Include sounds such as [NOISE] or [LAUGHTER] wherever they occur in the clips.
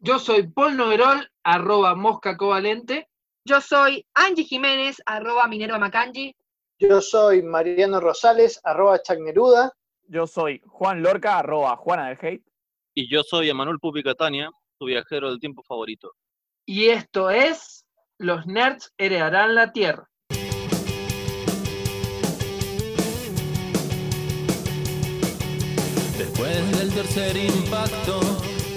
Yo soy Paul Noverol, arroba mosca covalente. Yo soy Angie Jiménez, arroba Minerva Macangi. Yo soy Mariano Rosales, arroba Chagneruda. Yo soy Juan Lorca, arroba Juana del Hate. Y yo soy Emanuel Pupi Catania, tu viajero del tiempo favorito. Y esto es Los Nerds Heredarán la Tierra. Después del tercer impacto,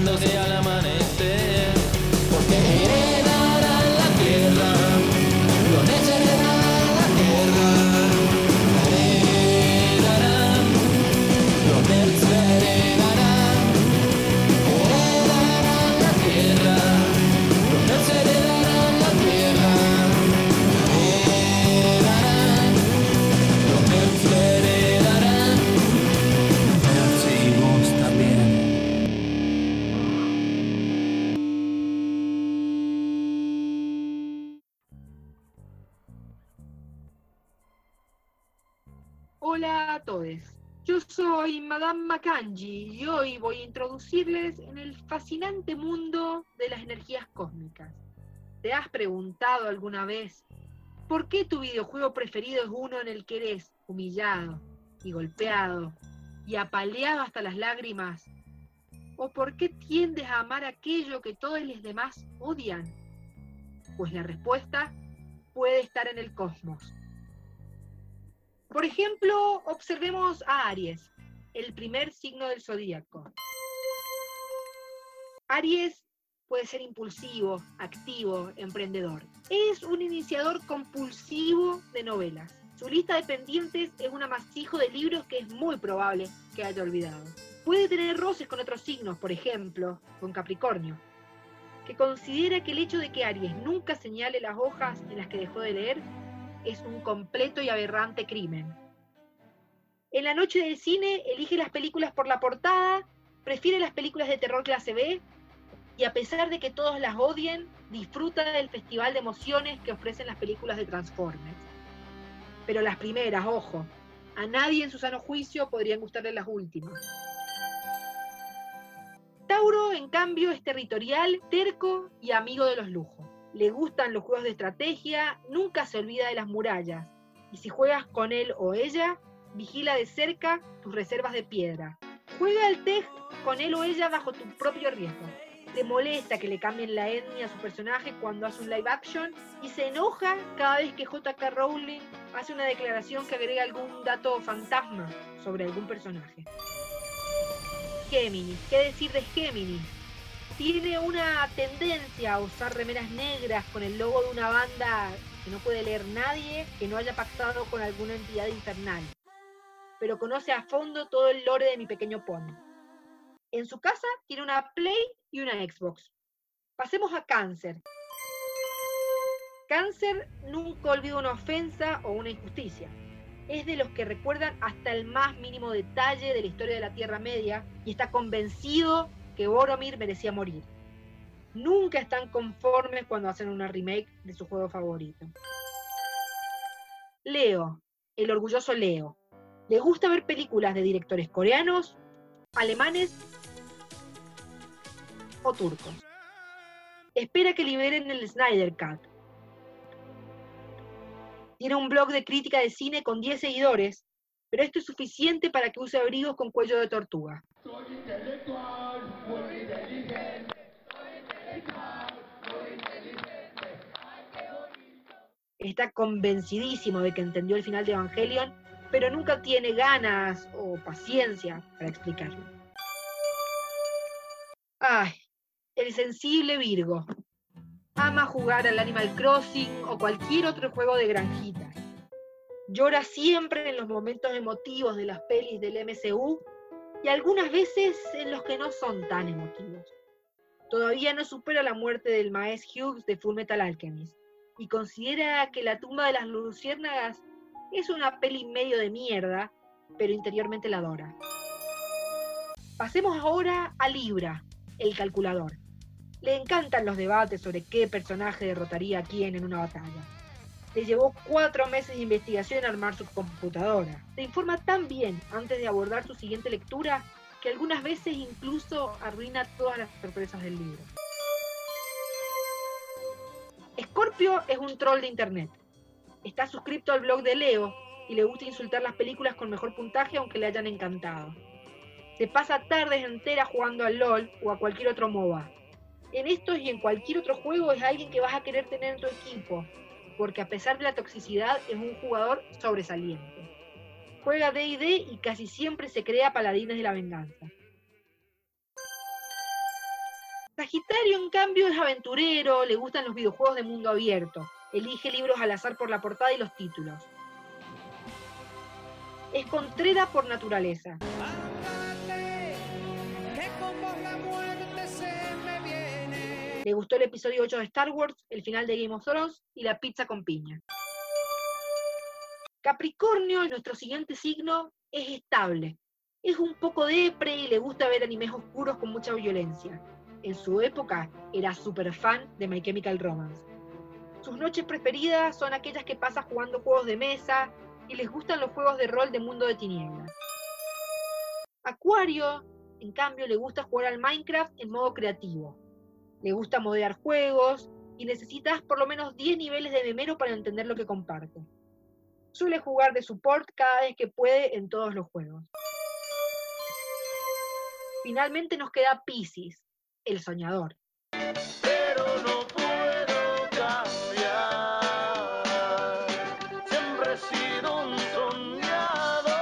agitándose al amanecer. Porque heredarán todos. Yo soy Madame Macangi y hoy voy a introducirles en el fascinante mundo de las energías cósmicas. ¿Te has preguntado alguna vez por qué tu videojuego preferido es uno en el que eres humillado y golpeado y apaleado hasta las lágrimas? ¿O por qué tiendes a amar aquello que todos los demás odian? Pues la respuesta puede estar en el cosmos. Por ejemplo, observemos a Aries, el primer signo del zodíaco. Aries puede ser impulsivo, activo, emprendedor. Es un iniciador compulsivo de novelas. Su lista de pendientes es un amasijo de libros que es muy probable que haya olvidado. Puede tener roces con otros signos, por ejemplo, con Capricornio, que considera que el hecho de que Aries nunca señale las hojas en las que dejó de leer es un completo y aberrante crimen. En la noche del cine elige las películas por la portada, prefiere las películas de terror clase B y a pesar de que todos las odien, disfruta del festival de emociones que ofrecen las películas de Transformers. Pero las primeras, ojo, a nadie en su sano juicio podrían gustarle las últimas. Tauro, en cambio, es territorial, terco y amigo de los lujos le gustan los juegos de estrategia, nunca se olvida de las murallas. Y si juegas con él o ella, vigila de cerca tus reservas de piedra. Juega al TEG con él o ella bajo tu propio riesgo. Le molesta que le cambien la etnia a su personaje cuando hace un live action y se enoja cada vez que JK Rowling hace una declaración que agrega algún dato fantasma sobre algún personaje. Géminis, ¿qué decir de Géminis? Tiene una tendencia a usar remeras negras con el logo de una banda que no puede leer nadie que no haya pactado con alguna entidad infernal. Pero conoce a fondo todo el lore de mi pequeño pony. En su casa tiene una Play y una Xbox. Pasemos a Cáncer. Cáncer nunca olvida una ofensa o una injusticia. Es de los que recuerdan hasta el más mínimo detalle de la historia de la Tierra Media y está convencido que Boromir merecía morir. Nunca están conformes cuando hacen una remake de su juego favorito. Leo, el orgulloso Leo. Le gusta ver películas de directores coreanos, alemanes o turcos. Espera que liberen el Snyder Cut. Tiene un blog de crítica de cine con 10 seguidores, pero esto es suficiente para que use abrigos con cuello de tortuga. Está convencidísimo de que entendió el final de Evangelion, pero nunca tiene ganas o paciencia para explicarlo. Ay, el sensible Virgo. Ama jugar al Animal Crossing o cualquier otro juego de granjitas. Llora siempre en los momentos emotivos de las pelis del MCU y algunas veces en los que no son tan emotivos. Todavía no supera la muerte del Maes Hughes de Full Metal Alchemist y considera que La tumba de las luciérnagas es una peli medio de mierda, pero interiormente la adora. Pasemos ahora a Libra, el calculador. Le encantan los debates sobre qué personaje derrotaría a quién en una batalla. Le llevó cuatro meses de investigación armar su computadora. Se informa tan bien antes de abordar su siguiente lectura que algunas veces incluso arruina todas las sorpresas del libro. Scorpio es un troll de internet. Está suscrito al blog de Leo y le gusta insultar las películas con mejor puntaje aunque le hayan encantado. Se pasa tardes enteras jugando al LOL o a cualquier otro MOBA. En estos y en cualquier otro juego es alguien que vas a querer tener en tu equipo, porque a pesar de la toxicidad es un jugador sobresaliente. Juega D&D y casi siempre se crea paladines de la venganza. Sagitario, en cambio, es aventurero, le gustan los videojuegos de mundo abierto, elige libros al azar por la portada y los títulos. Es contrera por naturaleza. Le gustó el episodio 8 de Star Wars, el final de Game of Thrones y la pizza con piña. Capricornio, nuestro siguiente signo, es estable. Es un poco depre y le gusta ver animes oscuros con mucha violencia. En su época era súper fan de My Chemical Romance. Sus noches preferidas son aquellas que pasa jugando juegos de mesa y les gustan los juegos de rol de mundo de tinieblas. Acuario, en cambio, le gusta jugar al Minecraft en modo creativo. Le gusta modear juegos y necesitas por lo menos 10 niveles de memero para entender lo que comparte. Suele jugar de support cada vez que puede en todos los juegos. Finalmente nos queda Pisces, el soñador. pero no puedo cambiar. Siempre he sido un soñador.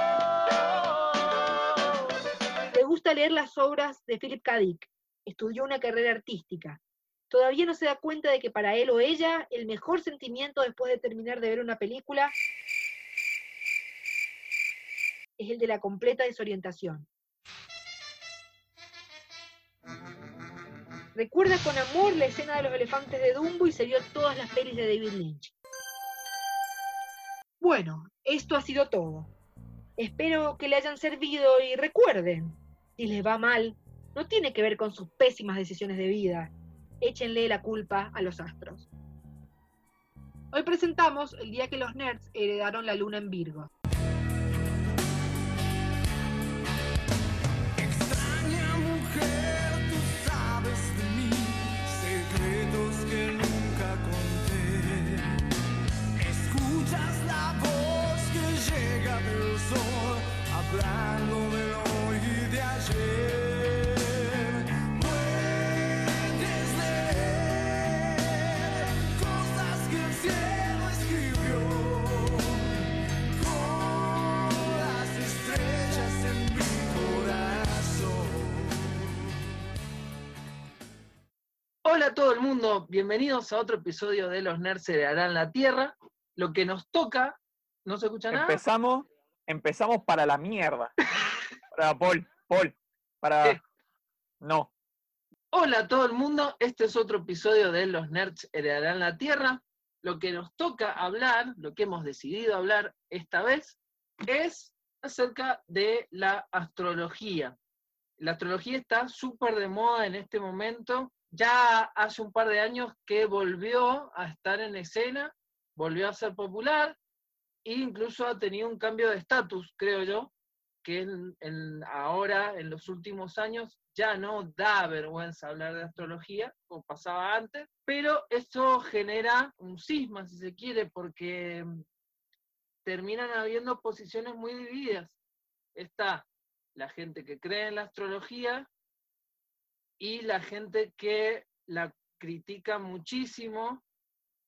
Le gusta leer las obras de Philip K. Dick. Estudió una carrera artística. Todavía no se da cuenta de que para él o ella el mejor sentimiento después de terminar de ver una película es el de la completa desorientación. Recuerda con amor la escena de los elefantes de Dumbo y se vio todas las pelis de David Lynch. Bueno, esto ha sido todo. Espero que le hayan servido y recuerden, si les va mal, no tiene que ver con sus pésimas decisiones de vida. Échenle la culpa a los astros. Hoy presentamos el día que los nerds heredaron la luna en Virgo. Hola a todo el mundo, bienvenidos a otro episodio de Los Nerds Heredarán la Tierra. Lo que nos toca, ¿no se escucha nada? Empezamos, empezamos para la mierda. [LAUGHS] Para Paul, Paul, para. ¿Qué? No. Hola a todo el mundo, este es otro episodio de Los Nerds Heredarán la Tierra. Lo que nos toca hablar, lo que hemos decidido hablar esta vez, es acerca de la astrología. La astrología está súper de moda en este momento. Ya hace un par de años que volvió a estar en escena, volvió a ser popular incluso ha tenido un cambio de estatus, creo yo, que ahora, en los últimos años, ya no da vergüenza hablar de astrología, como pasaba antes, pero esto genera un cisma, si se quiere, porque terminan habiendo posiciones muy divididas. Está la gente que cree en la astrología y la gente que la critica muchísimo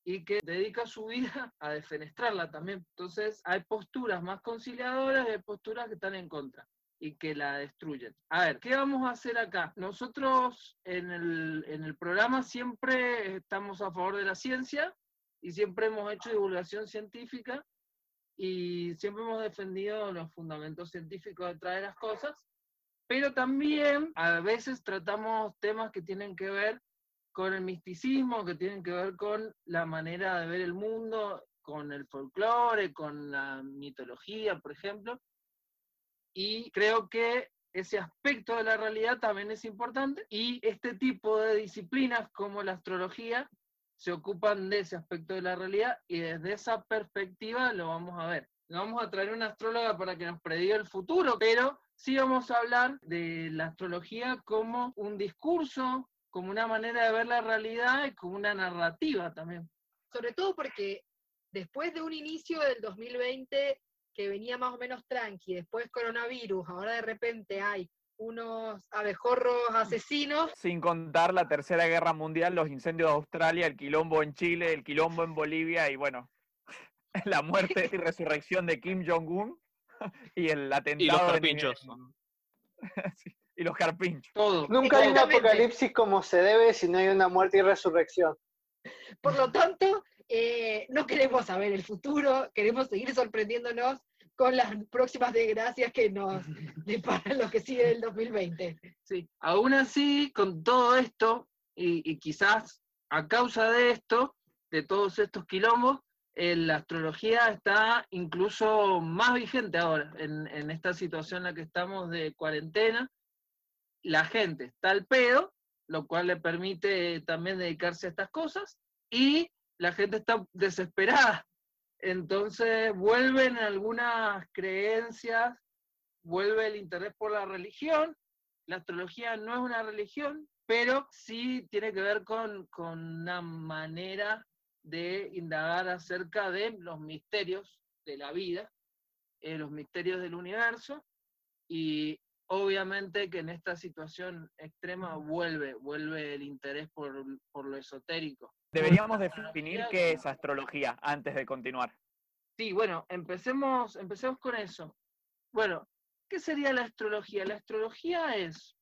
y que dedica su vida a defenestrarla también. Entonces hay posturas más conciliadoras y hay posturas que están en contra y que la destruyen. A ver, ¿qué vamos a hacer acá? Nosotros en el, en el programa siempre estamos a favor de la ciencia y siempre hemos hecho divulgación científica y siempre hemos defendido los fundamentos científicos detrás de las cosas, pero también a veces tratamos temas que tienen que ver con el misticismo, que tienen que ver con la manera de ver el mundo, con el folclore, con la mitología, por ejemplo. Y creo que ese aspecto de la realidad también es importante y este tipo de disciplinas como la astrología se ocupan de ese aspecto de la realidad y desde esa perspectiva lo vamos a ver. No vamos a traer una astróloga para que nos prediga el futuro, pero sí vamos a hablar de la astrología como un discurso, como una manera de ver la realidad y como una narrativa también. Sobre todo porque después de un inicio del 2020 que venía más o menos tranqui, después coronavirus, ahora de repente hay unos abejorros asesinos. Sin contar la Tercera Guerra Mundial, los incendios de Australia, el quilombo en Chile, el quilombo en Bolivia y bueno, [LAUGHS] la muerte y resurrección de Kim Jong-un [LAUGHS] y el atentado. Y los. [LAUGHS] Sí, y los carpinchos. Todo. Nunca hay un apocalipsis como se debe si no hay una muerte y resurrección. Por lo tanto, eh, no queremos saber el futuro, queremos seguir sorprendiéndonos con las próximas desgracias que nos [LAUGHS] deparan lo que sigue del 2020. Sí. Aún así, con todo esto, y, y quizás a causa de esto, de todos estos quilombos, eh, la astrología está incluso más vigente ahora, en, en esta situación en la que estamos de cuarentena. La gente está al pedo, lo cual le permite también dedicarse a estas cosas, y la gente está desesperada. Entonces vuelven algunas creencias, vuelve el interés por la religión. La astrología no es una religión, pero sí tiene que ver con, con una manera de indagar acerca de los misterios de la vida, eh, los misterios del universo, y obviamente que en esta situación extrema vuelve, vuelve el interés por, por lo esotérico. Deberíamos definir qué es astrología antes de continuar. Sí, bueno, empecemos, empecemos con eso. Bueno, ¿qué sería la astrología? La astrología es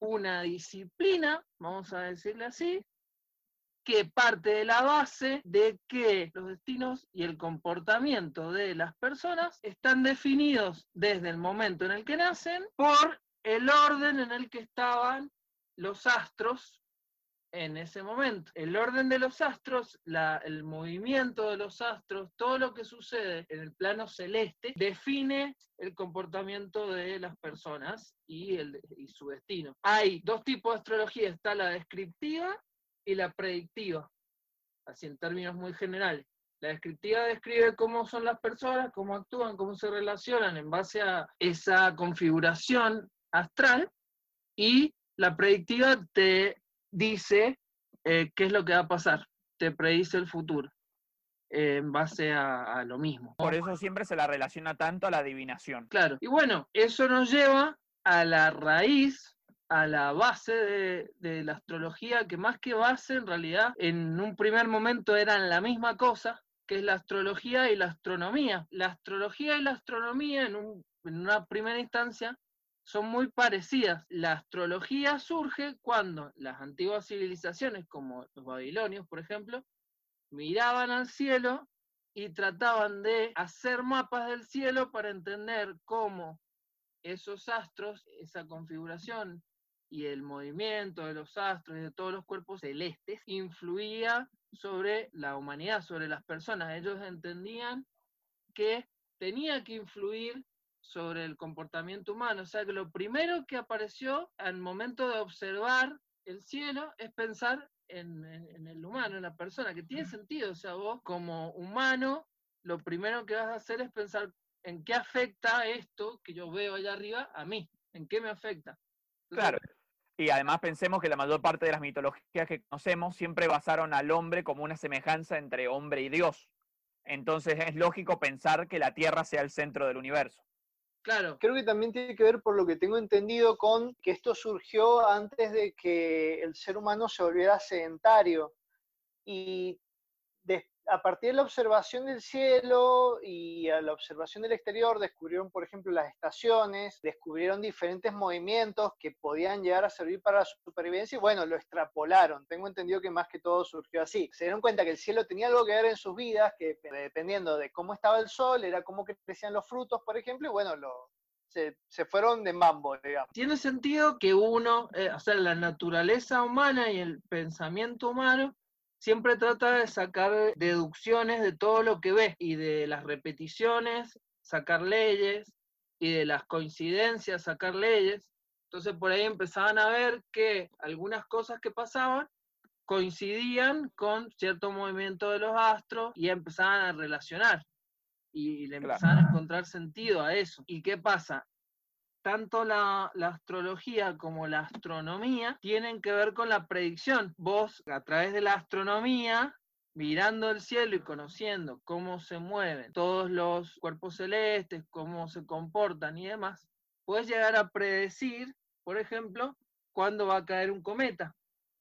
una disciplina, vamos a decirle así, que parte de la base de que los destinos y el comportamiento de las personas están definidos desde el momento en el que nacen por el orden en el que estaban los astros en ese momento. El orden de los astros, el movimiento de los astros, todo lo que sucede en el plano celeste, define el comportamiento de las personas y, el, y su destino. Hay dos tipos de astrología, está la descriptiva y la predictiva, así en términos muy generales. La descriptiva describe cómo son las personas, cómo actúan, cómo se relacionan en base a esa configuración astral y la predictiva te dice eh, qué es lo que va a pasar, te predice el futuro en base a, a lo mismo. Por eso siempre se la relaciona tanto a la adivinación. Claro, y bueno, eso nos lleva a la raíz, a la base de, la astrología, que más que base en realidad en un primer momento eran la misma cosa, que es la astrología y la astronomía. La astrología y la astronomía en, un- en una primera instancia son muy parecidas. La astrología surge cuando las antiguas civilizaciones, como los babilonios, por ejemplo, miraban al cielo y trataban de hacer mapas del cielo para entender cómo esos astros, esa configuración y el movimiento de los astros y de todos los cuerpos celestes influía sobre la humanidad, sobre las personas. Ellos entendían que tenía que influir sobre el comportamiento humano. O sea que lo primero que apareció al momento de observar el cielo es pensar en, en- en el humano, en la persona, que tiene sentido. O sea, vos como humano, lo primero que vas a hacer es pensar en qué afecta esto que yo veo allá arriba a mí, en qué me afecta. Entonces, Claro. Y además pensemos que la mayor parte de las mitologías que conocemos siempre basaron al hombre como una semejanza entre hombre y Dios. Entonces es lógico pensar que la Tierra sea el centro del universo. Claro, Creo que también tiene que ver, por lo que tengo entendido, con que esto surgió antes de que el ser humano se volviera sedentario. Y a partir de la observación del cielo y a la observación del exterior, descubrieron, por ejemplo, las estaciones, descubrieron diferentes movimientos que podían llegar a servir para la supervivencia y bueno, lo extrapolaron. Tengo entendido que más que todo surgió así. Se dieron cuenta que el cielo tenía algo que ver en sus vidas, que dependiendo de cómo estaba el sol, era cómo crecían los frutos, por ejemplo, y bueno, lo, se, fueron de mambo, digamos. Tiene sentido que uno, eh, o la naturaleza humana y el pensamiento humano siempre trata de sacar deducciones de todo lo que ve y de las repeticiones, sacar leyes y de las coincidencias, sacar leyes. Entonces por ahí empezaban a ver que algunas cosas que pasaban coincidían con cierto movimiento de los astros y empezaban a relacionar y le Claro. empezaban a encontrar sentido a eso. ¿Y qué pasa? Tanto la, astrología como la astronomía tienen que ver con la predicción. Vos, a través de la astronomía, mirando el cielo y conociendo cómo se mueven todos los cuerpos celestes, cómo se comportan y demás, puedes llegar a predecir, por ejemplo, cuándo va a caer un cometa.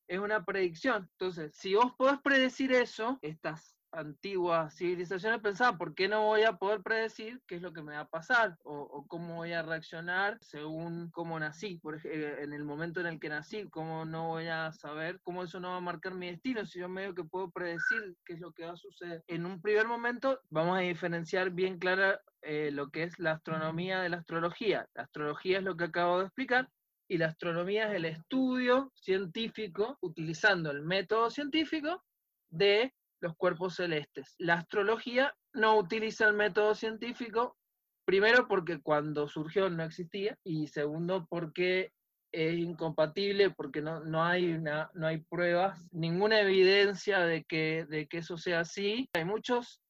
Es una predicción. Entonces, si vos podés predecir eso, estas antiguas civilizaciones pensaban, ¿por qué no voy a poder predecir qué es lo que me va a pasar? O, cómo voy a reaccionar según cómo nací, por ej- eh, en el momento en el que nací, cómo no voy a saber, cómo eso no va a marcar mi destino, si yo medio que puedo predecir qué es lo que va a suceder. En un primer momento vamos a diferenciar bien clara eh, lo que es la astronomía de la astrología. La astrología es lo que acabo de explicar, y la astronomía es el estudio científico, utilizando el método científico, de los cuerpos celestes. La astrología no utiliza el método científico, primero porque cuando surgió no existía, y segundo porque es incompatible, porque no, no, hay, una, no hay pruebas, ninguna evidencia de que, de que eso sea así. Hay muchos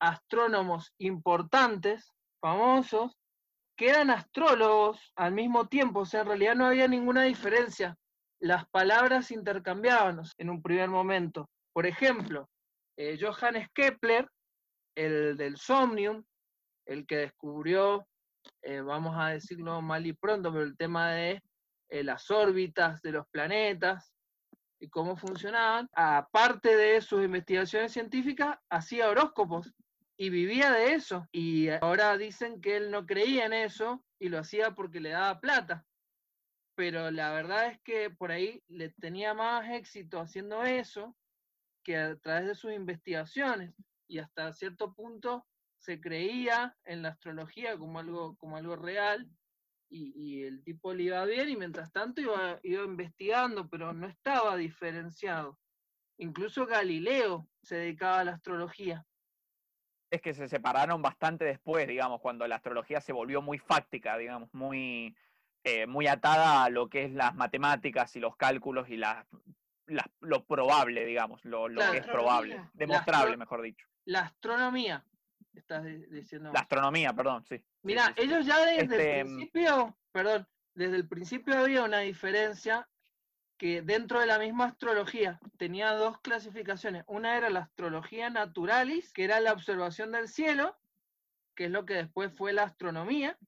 astrónomos importantes, famosos, que eran astrólogos al mismo tiempo, o sea, en realidad no había ninguna diferencia. Las palabras intercambiaban en un primer momento. Por ejemplo, eh, Johannes Kepler, el del Somnium, el que descubrió, eh, vamos a decirlo mal y pronto, pero el tema de eh, las órbitas de los planetas y cómo funcionaban, aparte de sus investigaciones científicas, hacía horóscopos y vivía de eso. Y ahora dicen que él no creía en eso y lo hacía porque le daba plata. Pero la verdad es que por ahí le tenía más éxito haciendo eso que a través de sus investigaciones. Y hasta cierto punto se creía en la astrología como algo, como algo real y, el tipo le iba bien y mientras tanto iba, iba investigando, pero no estaba diferenciado. Incluso Galileo se dedicaba a la astrología. Es que se separaron bastante después, digamos, cuando la astrología se volvió muy fáctica, digamos, muy, eh, muy atada a lo que es las matemáticas y los cálculos y las, lo probable, digamos, lo, que es probable, demostrable, mejor dicho. La astronomía, estás di- diciendo. La astronomía, perdón, sí. Mira, sí, sí. ellos ya desde Este, el principio, perdón, desde el principio había una diferencia que dentro de la misma astrología tenía dos clasificaciones. Una era la astrología naturalis, que era la observación del cielo, que es lo que después fue la astronomía,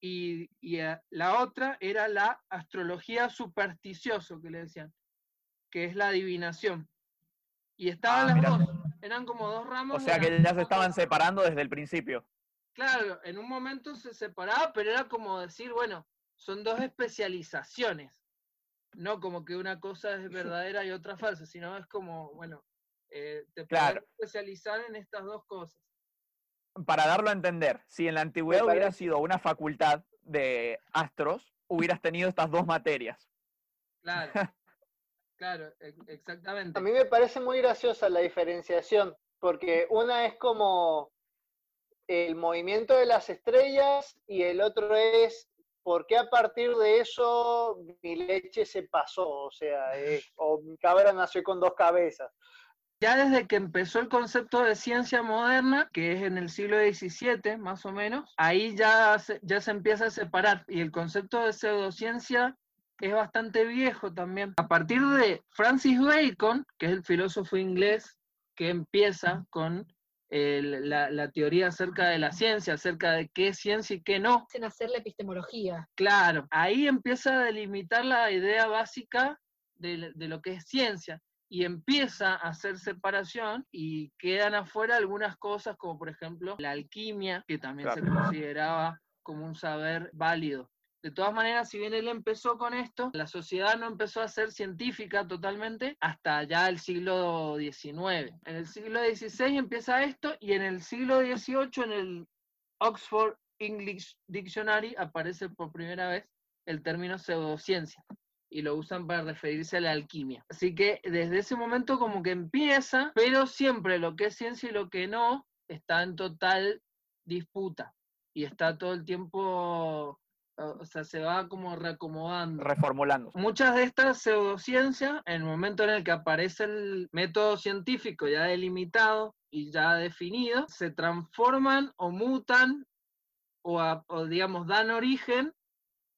y, y, eh, la otra era la astrología supersticioso, que le decían, que es la adivinación. Y estaban Ah, las dos, eran como dos ramos. O sea que ya se estaban separando desde el principio. Claro, en un momento se separaba, pero era como decir, bueno, son dos especializaciones. No como que una cosa es verdadera y otra falsa, sino es como, bueno, eh, te puedes Claro. especializar en estas dos cosas. Para darlo a entender, si en la antigüedad hubiera sido una facultad de astros, hubieras tenido estas dos materias. Claro, [LAUGHS] claro, ex- exactamente. A mí me parece muy graciosa la diferenciación, porque una es como el movimiento de las estrellas y el otro es por qué a partir de eso mi leche se pasó, o sea, eh, o mi cabra nació con dos cabezas. Ya desde que empezó el concepto de ciencia moderna, que es en el siglo XVII más o menos, ahí ya se, ya se empieza a separar y el concepto de pseudociencia es bastante viejo también. A partir de Francis Bacon, que es el filósofo inglés que empieza con el- la, la teoría acerca de la ciencia, acerca de qué es ciencia y qué no, Hacen hacer la epistemología. Claro, ahí empieza a delimitar la idea básica de, de lo que es ciencia y empieza a hacer separación y quedan afuera algunas cosas como por ejemplo la alquimia, que también se consideraba como un saber válido. De todas maneras, si bien él empezó con esto, la sociedad no empezó a ser científica totalmente hasta ya el siglo XIX. En el siglo XVI empieza esto y en el siglo XVIII, en el Oxford English Dictionary aparece por primera vez el término pseudociencia y lo usan para referirse a la alquimia. Así que desde ese momento como que empieza, pero siempre lo que es ciencia y lo que no está en total disputa y está todo el tiempo, o sea, se va como reacomodando. Reformulando. Muchas de estas pseudociencias, en el momento en el que aparece el método científico ya delimitado y ya definido, se transforman o mutan o, a- o, digamos, dan origen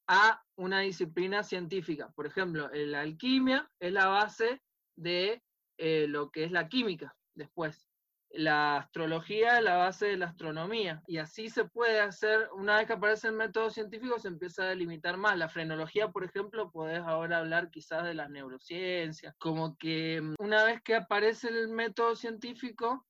a una disciplina científica. Por ejemplo, la alquimia es la base de eh, lo que es la química después. La astrología es la base de la astronomía. Y así se puede hacer, una vez que aparece el método científico, se empieza a delimitar más. La frenología, por ejemplo, podés ahora hablar quizás de las neurociencias. Como que mm, una vez que aparece el método científico,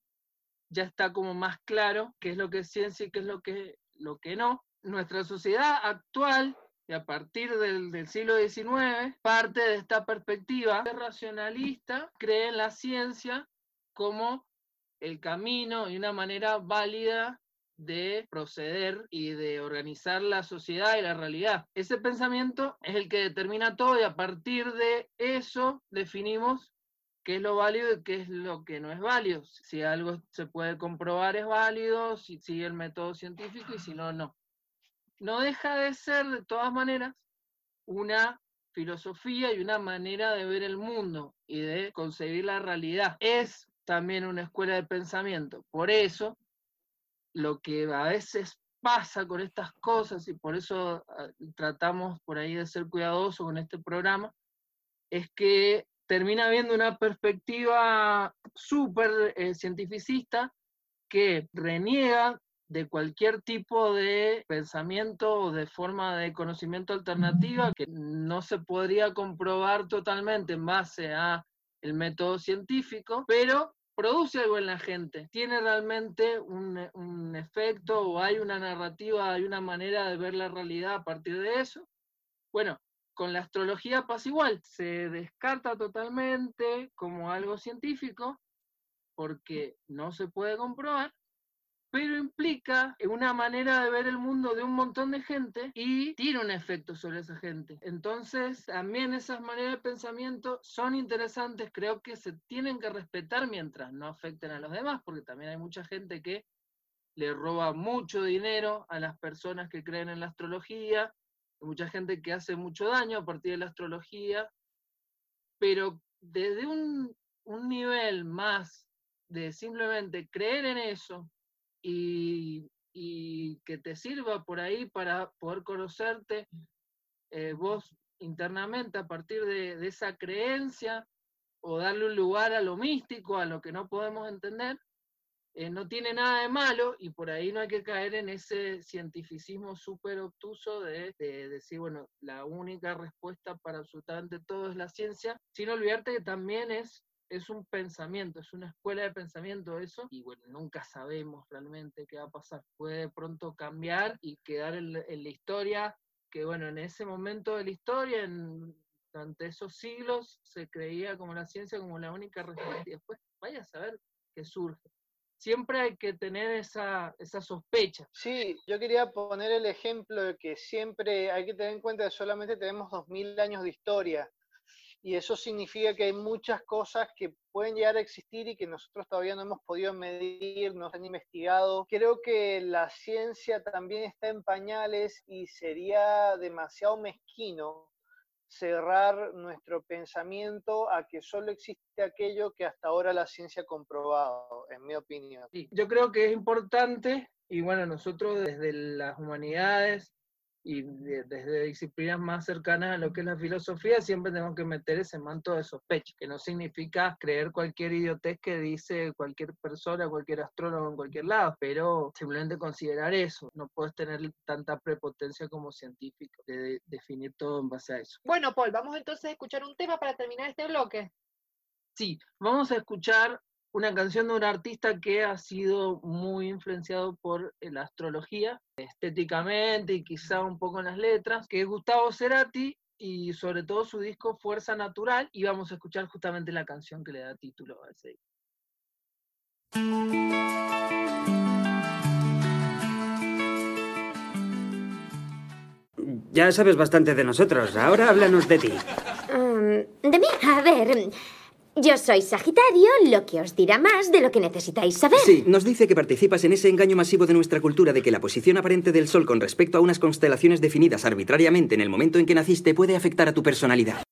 ya está como más claro qué es lo que es ciencia y qué es lo que, lo que no. Nuestra sociedad actual y a partir del, del siglo XIX, parte de esta perspectiva racionalista cree en la ciencia como el camino y una manera válida de proceder y de organizar la sociedad y la realidad. Ese pensamiento es el que determina todo y a partir de eso definimos qué es lo válido y qué es lo que no es válido. Si algo se puede comprobar es válido, si sigue el método científico y si no, no no deja de ser de todas maneras una filosofía y una manera de ver el mundo y de concebir la realidad. Es también una escuela de pensamiento. Por eso, lo que a veces pasa con estas cosas, y por eso ah, tratamos por ahí de ser cuidadosos con este programa, es que termina viendo una perspectiva súper eh, cientificista que reniega de cualquier tipo de pensamiento o de forma de conocimiento alternativa que no se podría comprobar totalmente en base a el método científico, pero produce algo en la gente, tiene realmente un, un efecto o hay una narrativa, hay una manera de ver la realidad a partir de eso. Bueno, con la astrología pasa igual, se descarta totalmente como algo científico porque no se puede comprobar, pero implica una manera de ver el mundo de un montón de gente y tiene un efecto sobre esa gente. Entonces, también esas maneras de pensamiento son interesantes, creo que se tienen que respetar mientras no afecten a los demás, porque también hay mucha gente que le roba mucho dinero a las personas que creen en la astrología, hay mucha gente que hace mucho daño a partir de la astrología, pero desde un, un nivel más de simplemente creer en eso, y, que te sirva por ahí para poder conocerte eh, vos internamente a partir de, de, esa creencia o darle un lugar a lo místico, a lo que no podemos entender, eh, no tiene nada de malo y por ahí no hay que caer en ese cientificismo súper obtuso de, de, decir, bueno, la única respuesta para absolutamente todo es la ciencia, sin olvidarte que también es es un pensamiento, es una escuela de pensamiento eso, y bueno, nunca sabemos realmente qué va a pasar. Puede de pronto cambiar y quedar en, la historia, que bueno, en ese momento de la historia, en, durante esos siglos, se creía como la ciencia como la única respuesta, y después vaya a saber qué surge. Siempre hay que tener esa, esa sospecha. Sí, yo quería poner el ejemplo de que siempre hay que tener en cuenta que solamente tenemos 2000 años de historia y eso significa que hay muchas cosas que pueden llegar a existir y que nosotros todavía no hemos podido medir, no se han investigado. Creo que la ciencia también está en pañales y sería demasiado mezquino cerrar nuestro pensamiento a que solo existe aquello que hasta ahora la ciencia ha comprobado, en mi opinión. Yo creo que es importante, y bueno, nosotros desde las humanidades y de, desde disciplinas más cercanas a lo que es la filosofía, siempre tenemos que meter ese manto de sospecha, que no significa creer cualquier idiotez que dice cualquier persona, cualquier astrólogo en cualquier lado, pero simplemente considerar eso. No puedes tener tanta prepotencia como científico de, de definir todo en base a eso. Bueno, Paul, vamos entonces a escuchar un tema para terminar este bloque. Sí, vamos a escuchar una canción de un artista que ha sido muy influenciado por la astrología, estéticamente y quizá un poco en las letras, que es Gustavo Cerati y sobre todo su disco Fuerza Natural, y vamos a escuchar justamente la canción que le da título a ese disco. Ya sabes bastante de nosotros. Ahora háblanos de ti. De mí, a ver. Yo soy Sagitario, lo que os dirá más de lo que necesitáis saber. Sí, nos dice que participas en ese engaño masivo de nuestra cultura de que la posición aparente del Sol con respecto a unas constelaciones definidas arbitrariamente en el momento en que naciste puede afectar a tu personalidad.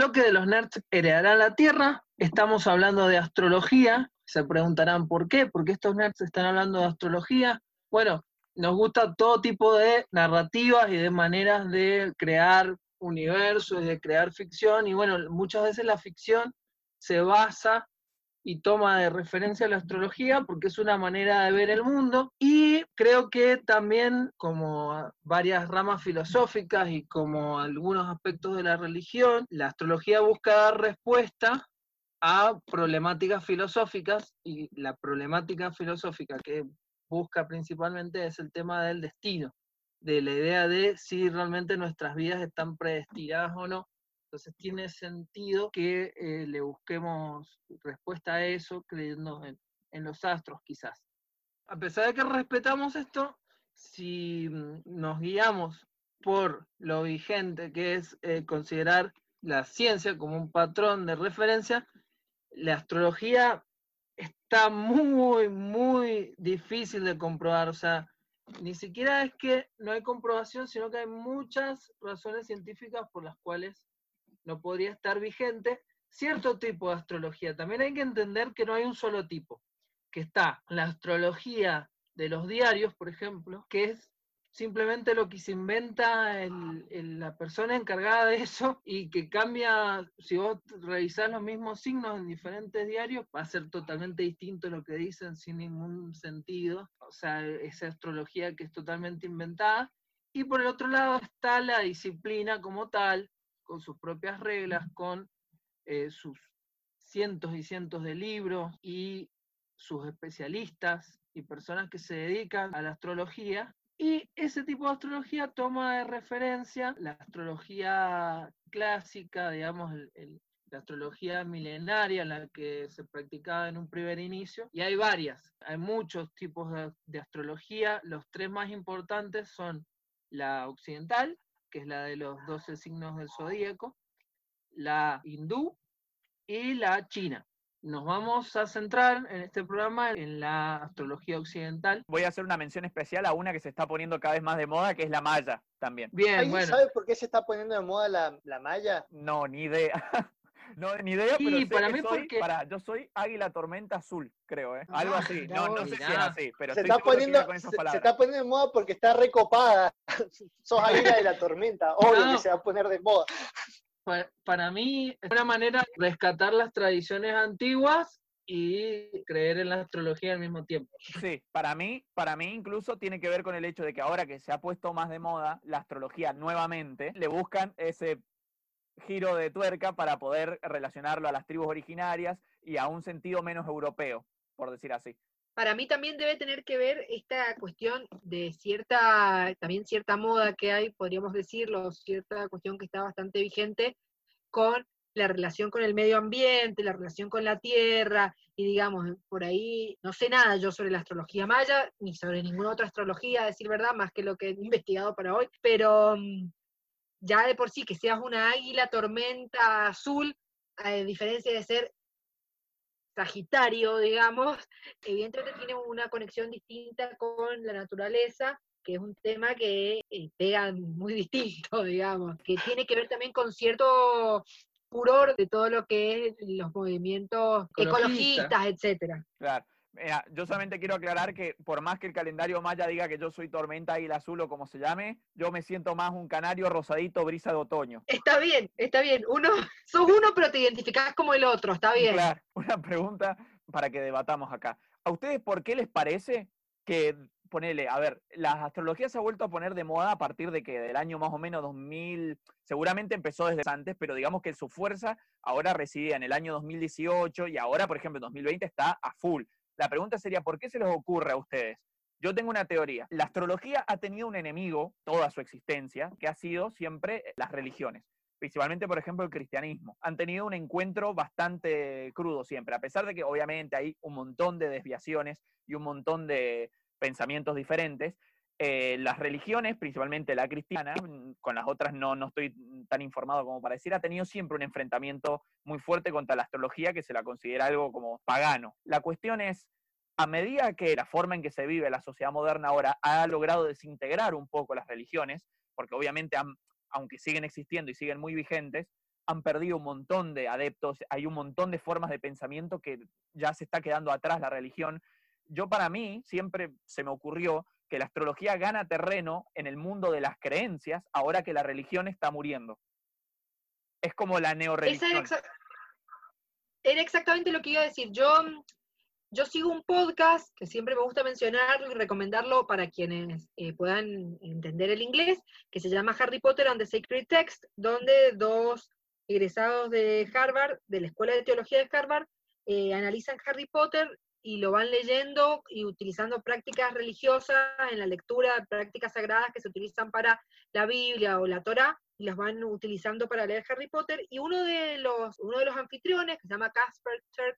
Bloque de los nerds heredarán la Tierra. Estamos hablando de astrología. Se preguntarán por qué, porque estos nerds están hablando de astrología. Bueno, nos gusta todo tipo de narrativas y de maneras de crear universos, de crear ficción. Y bueno, muchas veces la ficción se basa y toma de referencia la astrología porque es una manera de ver el mundo. Y creo que también como varias ramas filosóficas y como algunos aspectos de la religión, la astrología busca dar respuesta a problemáticas filosóficas y la problemática filosófica que busca principalmente es el tema del destino, de la idea de si realmente nuestras vidas están predestinadas o no entonces tiene sentido que eh, le busquemos respuesta a eso creyendo en, en, los astros quizás. A pesar de que respetamos esto, si mm, nos guiamos por lo vigente que es eh, considerar la ciencia como un patrón de referencia, la astrología está muy, muy difícil de comprobar. O sea, ni siquiera es que no hay comprobación, sino que hay muchas razones científicas por las cuales no podría estar vigente cierto tipo de astrología. También hay que entender que no hay un solo tipo, que está la astrología de los diarios, por ejemplo, que es simplemente lo que se inventa el, la persona encargada de eso y que cambia, si vos revisás los mismos signos en diferentes diarios, va a ser totalmente distinto lo que dicen sin ningún sentido. O sea, esa astrología que es totalmente inventada. Y por el otro lado está la disciplina como tal, con sus propias reglas, con eh, sus cientos y cientos de libros y sus especialistas y personas que se dedican a la astrología. Y ese tipo de astrología toma de referencia la astrología clásica, digamos, el, la astrología milenaria, la que se practicaba en un primer inicio. Y hay varias, hay muchos tipos de astrología. Los tres más importantes son la occidental, que es la de los 12 signos del zodíaco, la hindú y la china. Nos vamos a centrar en este programa en la astrología occidental. Voy a hacer una mención especial a una que se está poniendo cada vez más de moda, que es la maya también. Bien, ¿Alguien bueno. sabe por qué se está poniendo de moda la, la malla? No, ni idea. [LAUGHS] No, ni idea, Sí, pero sé para que mí soy, porque- para, yo soy águila tormenta azul, creo, ¿eh? Algo Ah, así. no, No, no sé si es así, pero Se está, poniendo, con esas se, se está poniendo de moda porque está recopada. [LAUGHS] Sos águila de la tormenta. Obvio No. que se va a poner de moda. Pa- Para mí es una manera de rescatar las tradiciones antiguas y creer en la astrología al mismo tiempo. Sí, para mí, para mí incluso tiene que ver con el hecho de que ahora que se ha puesto más de moda la astrología nuevamente, le buscan ese giro de tuerca para poder relacionarlo a las tribus originarias y a un sentido menos europeo, por decir así. Para mí también debe tener que ver esta cuestión de cierta, también cierta moda que hay, podríamos decirlo, cierta cuestión que está bastante vigente con la relación con el medio ambiente, la relación con la tierra, y digamos, por ahí no sé nada yo sobre la astrología maya, ni sobre ninguna otra astrología, a decir verdad, más que lo que he investigado para hoy, pero mm, ya de por sí que seas una águila tormenta azul, a diferencia de ser Sagitario, digamos, evidentemente tiene una conexión distinta con la naturaleza, que es un tema que eh, pega muy [LAUGHS] distinto, digamos, que tiene que ver también con cierto furor de todo lo que es los movimientos Ecologista. ecologistas, etcétera. Claro. Mira, yo solamente quiero aclarar que por más que el calendario maya diga que yo soy tormenta águila azul o como se llame, yo me siento más un canario rosadito brisa de otoño. Está bien, está bien. Uno, [LAUGHS] sos uno, pero te identificás como el otro, está bien. Claro, [LAUGHS] una pregunta para que debatamos acá. ¿A ustedes por qué les parece que, ponele, a ver, la astrología se ha vuelto a poner de moda a partir de que del año más o menos 2000, seguramente empezó desde antes, pero digamos que su fuerza ahora residía en el año 2018 y ahora, por ejemplo, en 2020 está a full. La pregunta sería, ¿por qué se les ocurre a ustedes Yo tengo una teoría. La astrología ha tenido un enemigo toda su existencia, que ha sido siempre las religiones. Principalmente, por ejemplo, el cristianismo. Han tenido un encuentro bastante crudo siempre, a pesar de que obviamente hay un montón de desviaciones y un montón de pensamientos diferentes. Eh, las religiones, principalmente la cristiana, mm, con las otras no, no estoy tan informado como para decir, ha tenido siempre un enfrentamiento muy fuerte contra la astrología que se la considera algo como pagano. La cuestión es, a medida que la forma en que se vive la sociedad moderna ahora ha logrado desintegrar un poco las religiones, porque obviamente aunque siguen existiendo y siguen muy vigentes, han perdido un montón de adeptos, hay un montón de formas de pensamiento que ya se está quedando atrás la religión. Yo para mí siempre se me ocurrió que la astrología gana terreno en el mundo de las creencias ahora que la religión está muriendo. Es como la neorreligión. era, exa- era exactamente lo que iba a decir. Yo, yo sigo un podcast que siempre me gusta mencionarlo y recomendarlo para quienes eh, puedan entender el inglés, que se llama Harry Potter and the Sacred Text, donde dos egresados de Harvard, de la Escuela de Teología de Harvard, eh, analizan Harry Potter y lo van leyendo y utilizando prácticas religiosas en la lectura, prácticas sagradas que se utilizan para la Biblia o la Torá, y las van utilizando para leer Harry Potter. Y uno de los, uno de los anfitriones, que se llama Casper ter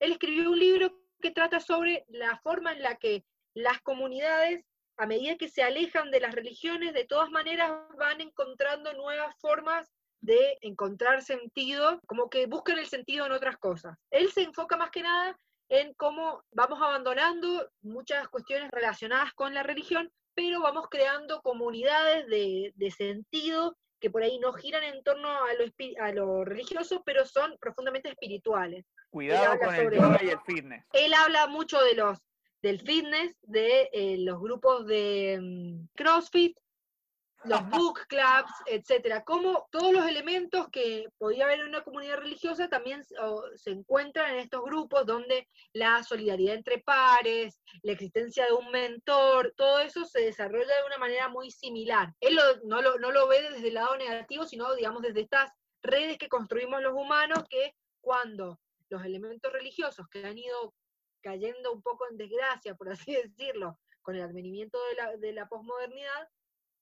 él escribió un libro que trata sobre la forma en la que las comunidades, a medida que se alejan de las religiones, de todas maneras van encontrando nuevas formas de encontrar sentido, como que buscan el sentido en otras cosas. Él se enfoca más que nada en cómo vamos abandonando muchas cuestiones relacionadas con la religión, pero vamos creando comunidades de, de sentido que por ahí no giran en torno a lo, a lo religioso, pero son profundamente espirituales. Cuidado con el yoga y el fitness. Él habla mucho de los del fitness, de eh, los grupos de mm, CrossFit, los book clubs, etcétera, como todos los elementos que podía haber en una comunidad religiosa también o, se encuentran en estos grupos donde la solidaridad entre pares, la existencia de un mentor, todo eso se desarrolla de una manera muy similar. Él lo- no, lo, no lo ve desde el lado negativo, sino digamos desde estas redes que construimos los humanos que cuando los elementos religiosos que han ido cayendo un poco en desgracia, por así decirlo, con el advenimiento de la, de la posmodernidad,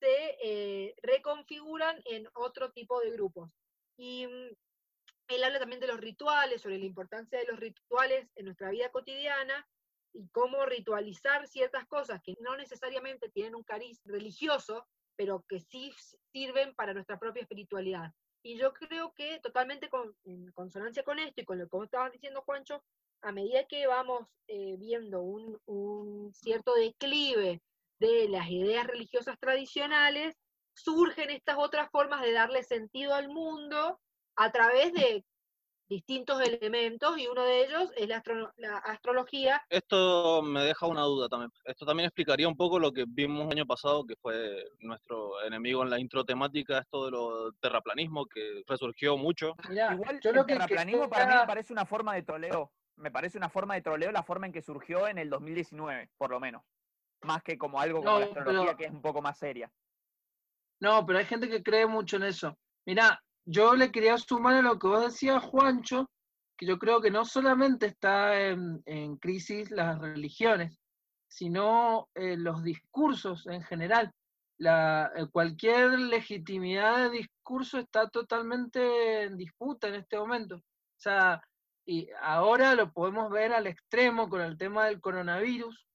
se eh, reconfiguran en otro tipo de grupos. Y mm, él habla también de los rituales, sobre la importancia de los rituales en nuestra vida cotidiana y cómo ritualizar ciertas cosas que no necesariamente tienen un cariz religioso, pero que sí sirven para nuestra propia espiritualidad. Y yo creo que totalmente con- en consonancia con esto y con lo que estabas diciendo, Juancho, a medida que vamos eh, viendo un, un cierto declive de las ideas religiosas tradicionales, surgen estas otras formas de darle sentido al mundo a través de distintos elementos y uno de ellos es la, astro- la astrología. Esto me deja una duda también. Esto también explicaría un poco lo que vimos el año pasado, que fue nuestro enemigo en la intro temática, esto de lo terraplanismo, que resurgió mucho. Mirá, Igual yo el lo que terraplanismo para mí me parece una forma de troleo. Me parece una forma de troleo la forma en que surgió en el 2019, por lo menos. Más que como algo como No, la astrología pero- que es un poco más seria. No, pero hay gente que cree mucho en eso. Mirá, yo le quería sumar a lo que vos decías, Juancho, que yo creo que no solamente está en, en crisis las religiones, sino eh, los discursos en general. La, eh, cualquier legitimidad de discurso está totalmente en disputa en este momento. O sea, y ahora lo podemos ver al extremo con el tema del coronavirus,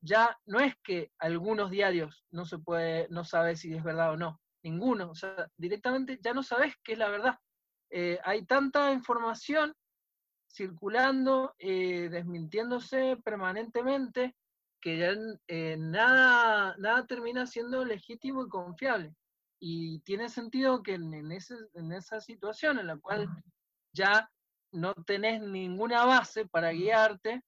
ya no es que algunos diarios no se puede, no sabe si es verdad o no, ninguno, o sea, directamente ya no sabes qué es la verdad. Eh, hay tanta información circulando, eh, desmintiéndose permanentemente, que ya eh, nada, nada termina siendo legítimo y confiable. Y tiene sentido que en, ese- en esa situación en la cual ya no tenés ninguna base para guiarte,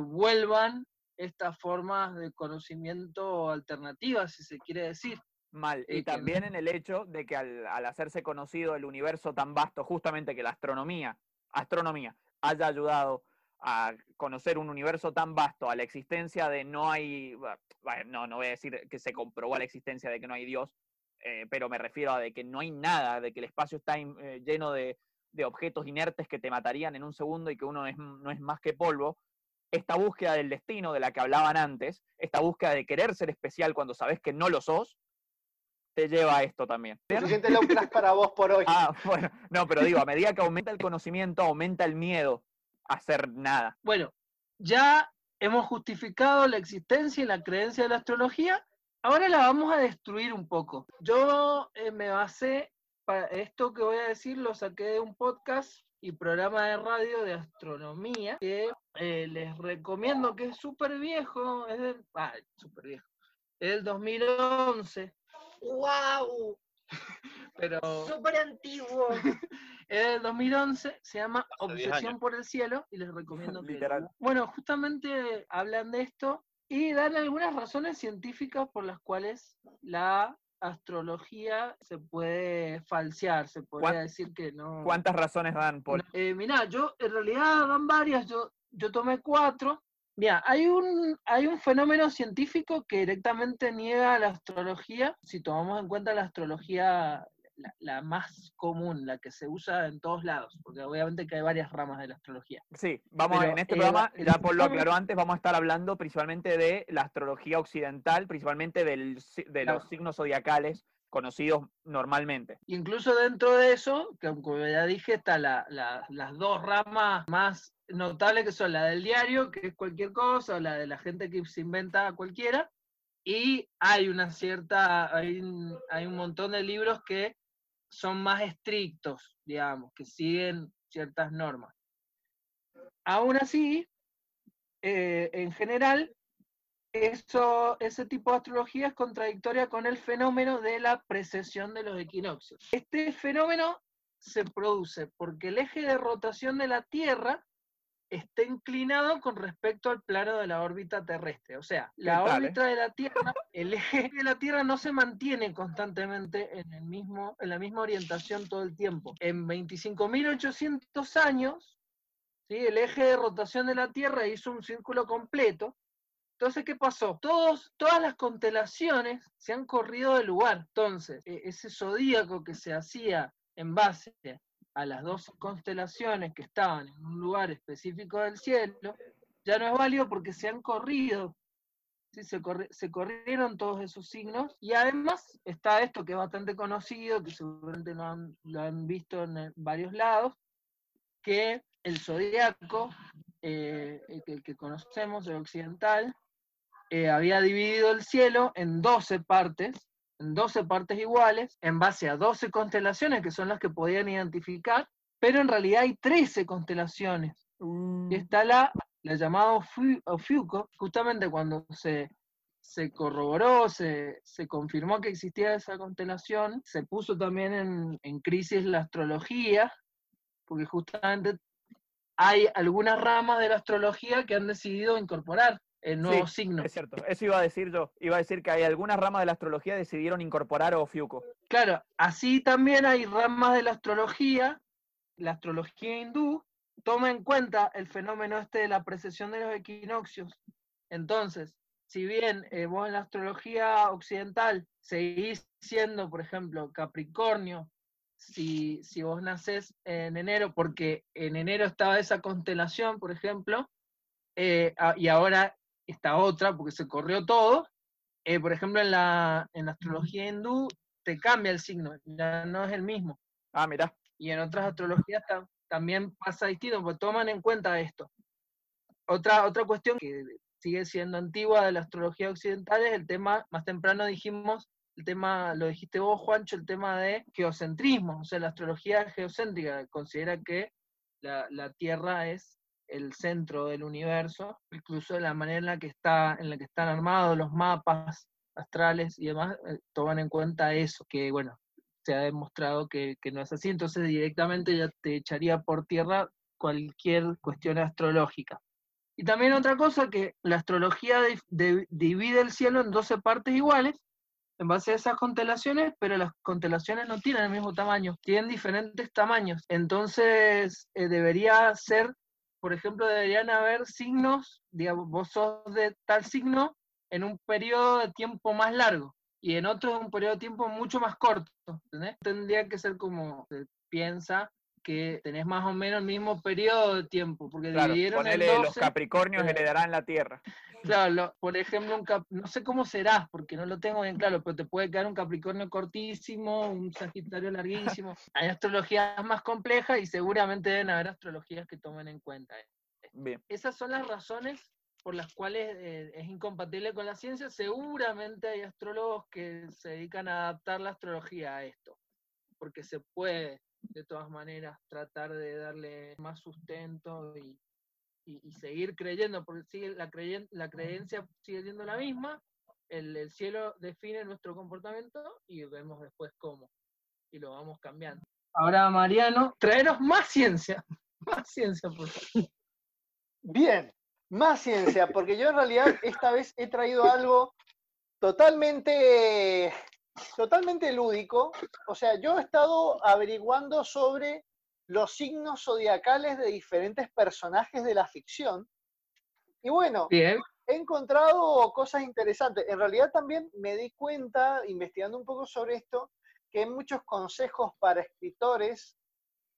vuelvan estas formas de conocimiento alternativas, si se quiere decir. Mal. Y también en el hecho de que al, al hacerse conocido el universo tan vasto, justamente que la astronomía, astronomía, haya ayudado a conocer un universo tan vasto, a la existencia de no hay, bah, no, no voy a decir que se comprobó la existencia de que no hay Dios, eh, pero me refiero a de que no hay nada, de que el espacio está in- eh, lleno de, de objetos inertes que te matarían en un segundo y que uno es- no es más que polvo, esta búsqueda del destino de la que hablaban antes, esta búsqueda de querer ser especial cuando sabes que no lo sos, te lleva a esto también. Suficiente low class para vos por hoy. [LAUGHS] Ah, bueno, no, pero digo, a medida que aumenta el conocimiento, aumenta el miedo a hacer nada. Bueno, ya hemos justificado la existencia y la creencia de la astrología, ahora la vamos a destruir un poco. Yo eh, me basé, para esto que voy a decir lo saqué de un podcast y programa de radio de astronomía que eh, les recomiendo, que es súper viejo, es del, ah, súper viejo, es del 2011, ¡Wow! [LAUGHS] pero Súper antiguo. [LAUGHS] es del 2011, se llama Hace 10 Obsesión por el cielo y les recomiendo [LAUGHS] que Literal. Bueno, justamente hablan de esto y dan algunas razones científicas por las cuales la astrología se puede falsear, se podría ¿Cuán- decir que no. ¿Cuántas razones dan, Paul? Eh, mirá, yo en realidad dan varias, yo, yo tomé cuatro. Mira, hay un, hay un fenómeno científico que directamente niega la astrología, si tomamos en cuenta la astrología la, la más común, la que se usa en todos lados, porque obviamente que hay varias ramas de la astrología. Sí, vamos a- Pero, en este eh, programa, ya Paul lo aclaró [LAUGHS] antes, vamos a estar hablando principalmente de la astrología occidental, principalmente del, de los signos zodiacales conocidos normalmente. Incluso dentro de eso, que como ya dije, están la- la- las dos ramas más notables que son la del diario, que es cualquier cosa, o la de la gente que se inventa cualquiera, y hay una cierta, hay un, hay un montón de libros que son más estrictos, digamos, que siguen ciertas normas. Aún así, eh, en general, eso, ese tipo de astrología es contradictoria con el fenómeno de la precesión de los equinoccios. Este fenómeno se produce porque el eje de rotación de la Tierra está inclinado con respecto al plano de la órbita terrestre. O sea, la tal, eh? órbita de la Tierra, el eje de la Tierra no se mantiene constantemente en, el mismo, en la misma orientación todo el tiempo. En 25.800 años, ¿sí? el eje de rotación de la Tierra hizo un círculo completo. Entonces, ¿qué pasó? Todos, todas las constelaciones se han corrido de lugar. Entonces, e- ese zodíaco que se hacía en base a las dos constelaciones que estaban en un lugar específico del cielo, ya no es válido porque se han corrido. ¿sí? Se, corri- se corrieron todos esos signos. Y además está esto que es bastante conocido, que seguramente lo han, visto en varios lados, que el zodíaco, eh, el que conocemos, el occidental, eh, había dividido el cielo en 12 partes, en 12 partes iguales, en base a 12 constelaciones, que son las que podían identificar, pero en realidad hay 13 constelaciones. Y está la, la llamada Ofiu- Ofiuco, justamente cuando se, se corroboró, se, se confirmó que existía esa constelación, se puso también en, en crisis la astrología, porque justamente hay algunas ramas de la astrología que han decidido incorporar el nuevo Sí, signo. Es cierto, eso iba a decir yo. Iba a decir que hay algunas ramas de la astrología que decidieron incorporar a Ofiuco. Claro, así también hay ramas de la astrología, la astrología hindú toma en cuenta el fenómeno este de la precesión de los equinoccios. Entonces, si bien eh, vos en la astrología occidental seguís siendo, por ejemplo, Capricornio, si, si vos nacés en enero, porque en enero estaba esa constelación, por ejemplo, eh, a- y ahora está otra, porque se corrió todo, eh, por ejemplo, en la, en la astrología hindú te cambia el signo, ya no es el mismo. Ah, mirá. Y en otras astrologías ta- también pasa distinto, porque toman en cuenta esto. Otra, otra cuestión que sigue siendo antigua de la astrología occidental es el tema, más temprano dijimos, el tema, lo dijiste vos, Juancho, el tema de geocentrismo, o sea, la astrología geocéntrica considera que la, la Tierra es el centro del universo, incluso la manera en la que está, en la que están armados los mapas astrales y demás, eh, toman en cuenta eso, que bueno, se ha demostrado que, que no es así, entonces directamente ya te echaría por tierra cualquier cuestión astrológica. Y también otra cosa, que la astrología di- de- divide el cielo en 12 partes iguales, en base a esas constelaciones, pero las constelaciones no tienen el mismo tamaño, tienen diferentes tamaños. Entonces, eh, debería ser, por ejemplo, deberían haber signos, digamos, vos sos de tal signo en un periodo de tiempo más largo y en otro en un periodo de tiempo mucho más corto. Tendría que ser como se piensa que tenés más o menos el mismo periodo de tiempo, porque Claro, dividieron en ponele los 12. Capricornios eh, heredarán la Tierra. Claro, lo- por ejemplo, un cap- no sé cómo serás, porque no lo tengo bien claro, pero te puede quedar un Capricornio cortísimo, un Sagitario larguísimo. [LAUGHS] Hay astrologías más complejas y seguramente deben haber astrologías que tomen en cuenta. Bien. Esas son las razones por las cuales eh, es incompatible con la ciencia. Seguramente hay astrólogos que se dedican a adaptar la astrología a esto, porque se puede, de todas maneras, tratar de darle más sustento y, y- y seguir creyendo, porque sigue la, creyen- la creencia sigue siendo la misma, el, el cielo define nuestro comportamiento y vemos después cómo, y lo vamos cambiando. Ahora, Mariano, traeros más ciencia, [LAUGHS] más ciencia, por favor. Bien, más ciencia, porque yo en realidad esta vez he traído algo totalmente, totalmente lúdico. O sea, yo he estado averiguando sobre los signos zodiacales de diferentes personajes de la ficción. Y bueno, Bien, he encontrado cosas interesantes. En realidad también me di cuenta, investigando un poco sobre esto, que hay muchos consejos para escritores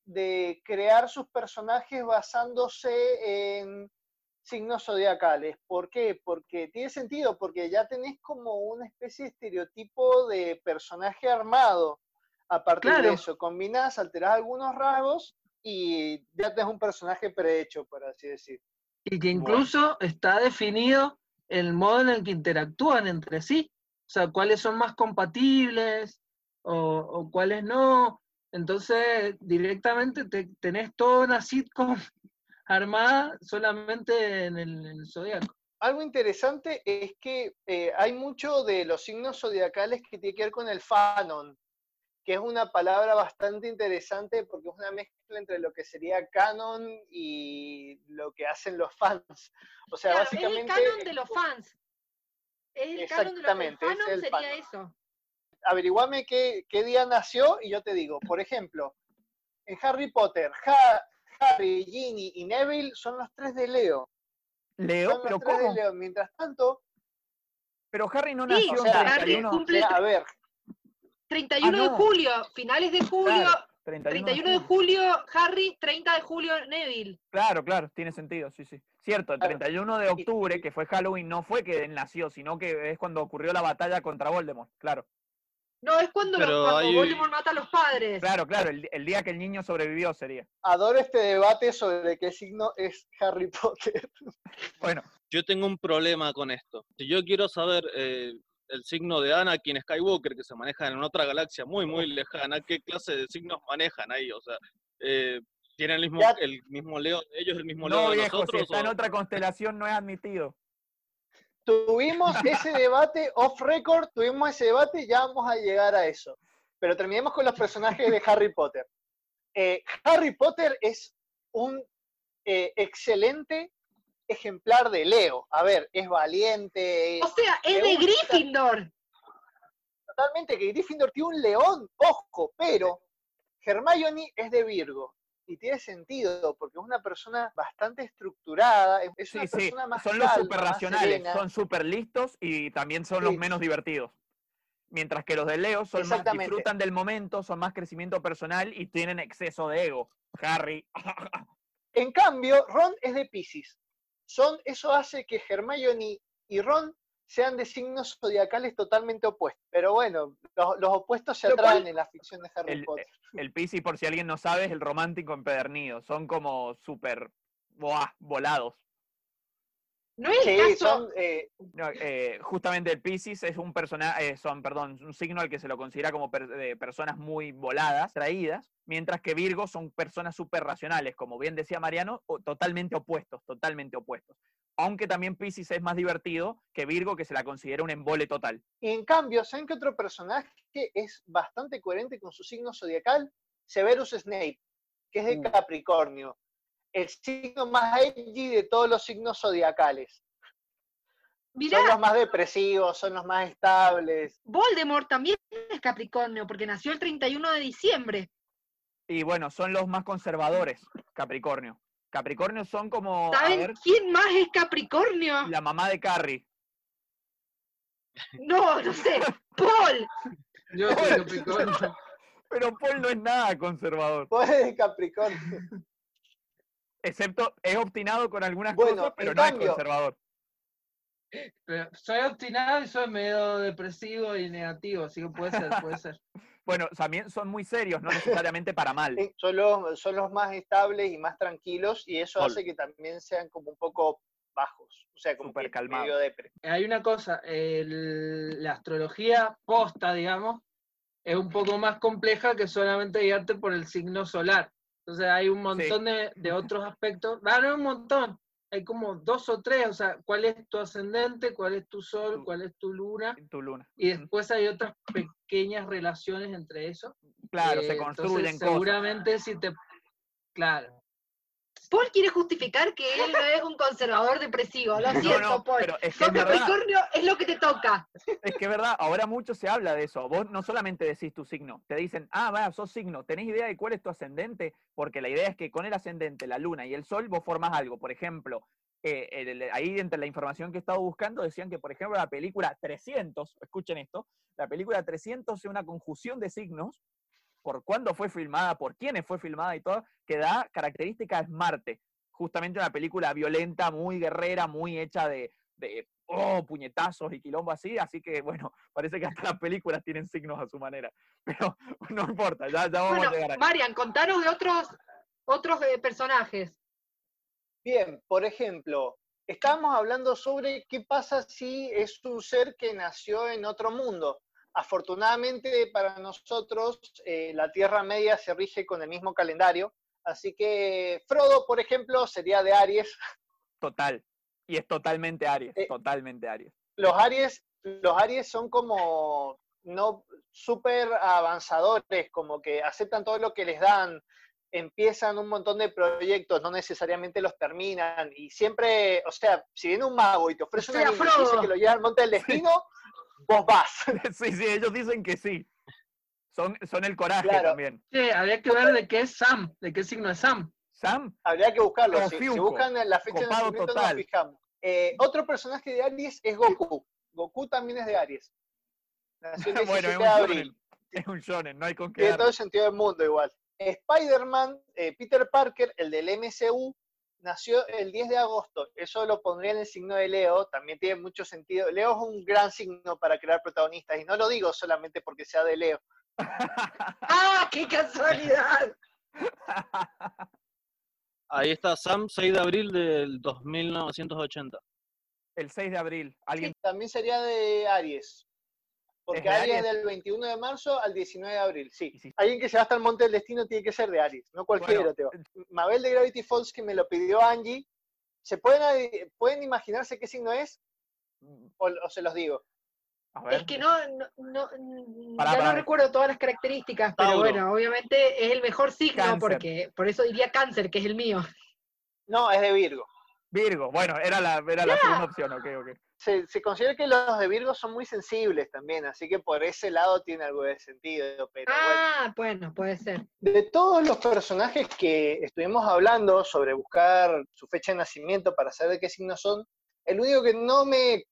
de crear sus personajes basándose en signos zodiacales. ¿Por qué? Porque tiene sentido, porque ya tenés como una especie de estereotipo de personaje armado. A partir Claro. de eso, combinás, alterás algunos rasgos y ya tenés un personaje prehecho, por así decir. y que incluso está definido el modo en el que interactúan entre sí, o sea, cuáles son más compatibles o, o cuáles no. Entonces, directamente te- tenés toda una sitcom armada solamente en el, en el zodiaco. Algo interesante es que eh, hay mucho de los signos zodiacales que tiene que ver con el fanon, que es una palabra bastante interesante porque es una mezcla entre lo que sería canon y lo que hacen los fans. O sea, Claro, básicamente, es el canon de los fans. Es el canon de los es fanon el sería eso. averiguame qué, qué día nació y yo te digo, por ejemplo, en Harry Potter, Ha- Harry, Ginny y Neville son los tres de Leo. Leo, Son pero los tres de ¿cómo? Leo. Mientras tanto, Pero Harry no Sí, nació o en sea, Harry 31. cumple a ver, 31 Ah, de no. julio, finales de julio, Claro, 31, 31 de julio Harry, 30 de julio Neville. Claro, claro, tiene sentido, sí, sí. Cierto, el Claro. 31 de octubre, que fue Halloween, no fue que él nació, sino que es cuando ocurrió la batalla contra Voldemort, claro. No, es cuando, los- cuando hay- Voldemort mata a los padres. Claro, claro, el, el día que el niño sobrevivió sería. adoro este debate sobre qué signo es Harry Potter. [LAUGHS] Bueno, Yo tengo un problema con esto. Si yo quiero saber eh, el signo de Anakin Skywalker, que se maneja en otra galaxia muy, muy lejana, ¿qué clase de signos manejan ahí? O sea, eh, ¿tienen el mismo, Ya- el mismo Leo de ellos, el mismo Leo no de viejo, si está en otra constelación no es admitido. Tuvimos ese debate off record, tuvimos ese debate, ya vamos a llegar a eso. Pero terminemos con los personajes de Harry Potter. Eh, Harry Potter es un eh, excelente ejemplar de Leo. A ver, es valiente, O sea, es de. Gryffindor. totalmente que Gryffindor tiene un león, ojo, pero Hermione es de Virgo. Y tiene sentido, porque es una persona bastante estructurada, es- Sí, una sí, persona más son los calma, más racionales, son súper listos y también son los menos divertidos. Mientras que los de Leo son más, disfrutan del momento, son más crecimiento personal y tienen exceso de ego. Harry. [LAUGHS] En cambio, Ron es de Pisces. Son, eso hace que Hermione y Ron sean de signos zodiacales totalmente opuestos. Pero bueno, los, los opuestos se cual- atraen en la ficción de Harry El- Potter. El Piscis, por si alguien no sabe, es el romántico empedernido. Son como súper volados. No es el Sí, caso. son, eh, No, eh, justamente el Piscis es un personaje, son, perdón, un signo al que se lo considera como per- de personas muy voladas, traídas, mientras que Virgo son personas súper racionales, como bien decía Mariano, o- totalmente opuestos, totalmente opuestos. Aunque también Piscis es más divertido que Virgo, que se la considera un embole total. y en cambio, ¿saben qué otro personaje es bastante coherente con su signo zodiacal? Severus Snape, que es de Uh. Capricornio. El signo más edgy de todos los signos zodiacales. Mirá, Son los más depresivos, son los más estables. Voldemort también es Capricornio, porque nació el 31 de diciembre. Y bueno, son los más conservadores, Capricornio. Capricornio son como, a ¿Saben ver, quién más es Capricornio? la mamá de Carrie. No, no sé. [LAUGHS] Paul. Yo soy Capricornio. Pero Paul no es nada conservador. Paul es Capricornio. Excepto, es obstinado con algunas Bueno, cosas, pero no es conservador. Pero soy obstinado y soy medio depresivo y negativo, así que puede ser, puede ser. [LAUGHS] Bueno, también son muy serios, no necesariamente para mal. [LAUGHS] Sí, Son los, son los más estables y más tranquilos y eso hace que también sean como un poco bajos. O sea, como que calmados. medio depre. Hay una cosa, el- la astrología posta, digamos, es un poco más compleja que solamente guiarte por el signo solar. Entonces hay un montón de, de otros aspectos. Ah, no, un montón. Hay como dos o tres, o sea, cuál es tu ascendente, cuál es tu sol, Tu- cuál es tu luna, Tu luna. y después hay otras pequeñas relaciones entre eso. Claro, Eh, se entonces, construyen cosas. Seguramente si te... Claro. Paul quiere justificar que él no es un conservador depresivo. Lo siento, no, Paul. pero es que es. Capricornio es lo que te toca. Es que es verdad, ahora mucho se habla de eso. Vos no solamente decís tu signo, te dicen, ah, va, sos signo, ¿tenés idea de cuál es tu ascendente? Porque la idea es que con el ascendente, la luna y el sol, vos formás algo. Por ejemplo, eh, el- el- ahí entre la información que he estado buscando decían que, por ejemplo, la película 300, escuchen esto, la película 300 es una conjunción de signos por cuándo fue filmada, por quiénes fue filmada y todo, que da características Marte. Justamente una película violenta, muy guerrera, muy hecha de, de oh, puñetazos y quilombo así, así que bueno, [LAUGHS] parece que hasta las películas tienen signos a su manera. [LAUGHS] Pero no importa, ya, ya vamos Bueno, a llegar ahí. Marian, contanos de otros, otros eh, personajes. Bien, por ejemplo, estábamos hablando sobre qué pasa si es un ser que nació en otro mundo. Afortunadamente para nosotros, eh, la Tierra Media se rige con el mismo calendario, así que Frodo, por ejemplo, sería de Aries. Total. Y es totalmente Aries, Eh, totalmente Aries. Los Aries, los Aries son como no súper avanzadores, como que aceptan todo lo que les dan, empiezan un montón de proyectos, no necesariamente los terminan, y siempre, o sea, si viene un mago y te ofrece O sea, una que lo lleva al monte del destino, vos vas. [LAUGHS] sí, sí, ellos dicen que sí. Son, son el coraje Claro. también. Che, habría que ver de qué es Sam, de qué signo es Sam. Sam, Habría que buscarlo. Si, si buscan la fecha de nacimiento, total. nos fijamos. Eh, otro personaje de Aries es Goku. Goku también es de Aries. Nació el 17 [LAUGHS] bueno, es un de abril. shonen. Es un shonen, no hay con qué Tiene todo el sentido del mundo igual. Spider-Man, eh, Peter Parker, el del MCU, nació el 10 de agosto. Eso lo pondría en el signo de Leo. También tiene mucho sentido. Leo es un gran signo para crear protagonistas. Y no lo digo solamente porque sea de Leo. [LAUGHS] ¡Ah, qué casualidad! [LAUGHS] Ahí está Sam, 6 de abril del 2980. El 6 de abril. Alguien También sería de Aries. Porque Aries Aries. es del 21 de marzo al 19 de abril, sí. Sí. Alguien que se va hasta el Monte del Destino tiene que ser de Aries, no cualquiera Bueno, te va. Mabel de Gravity Falls, que me lo pidió Angie, ¿se pueden, pueden imaginarse qué signo es? O, o se los digo. A ver. Es que no, no, no- mm, Pará, ya pará. no recuerdo todas las características, pero Tauro. bueno, obviamente es el mejor signo Cáncer. porque por eso diría cáncer, que es el mío. No, es de Virgo. Virgo, bueno, era la, era la segunda opción, ok, ok. Se, se considera que los de Virgo son muy sensibles también, así que por ese lado tiene algo de sentido. Pero bueno. Ah, bueno, puede ser. De todos los personajes que estuvimos hablando sobre buscar su fecha de nacimiento para saber de qué signo son, el único que no me,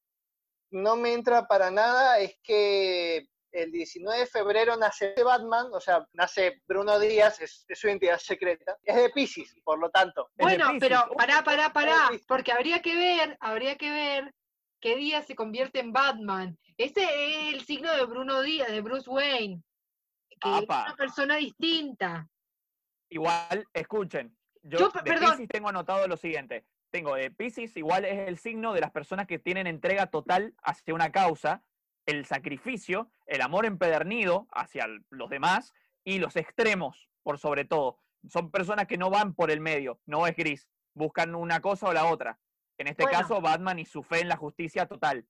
no me entra para nada es que el 19 de febrero nace Batman, o sea, nace Bruno Díaz, es, es su identidad secreta, es de Pisces, por lo tanto. Bueno, pero pará, pará, pará, porque habría que ver, habría que ver qué día se convierte en Batman. Ese es el signo de Bruno Díaz, de Bruce Wayne, que es una persona distinta. Igual, escuchen, yo, Yo, de perdón. Pisces tengo anotado lo siguiente. Tengo de Pisces, igual es el signo de las personas que tienen entrega total hacia una causa, el sacrificio, el amor empedernido hacia los demás y los extremos, por sobre todo. Son personas que no van por el medio, no es gris, buscan una cosa o la otra. En este Bueno. caso, Batman y su fe en la justicia total.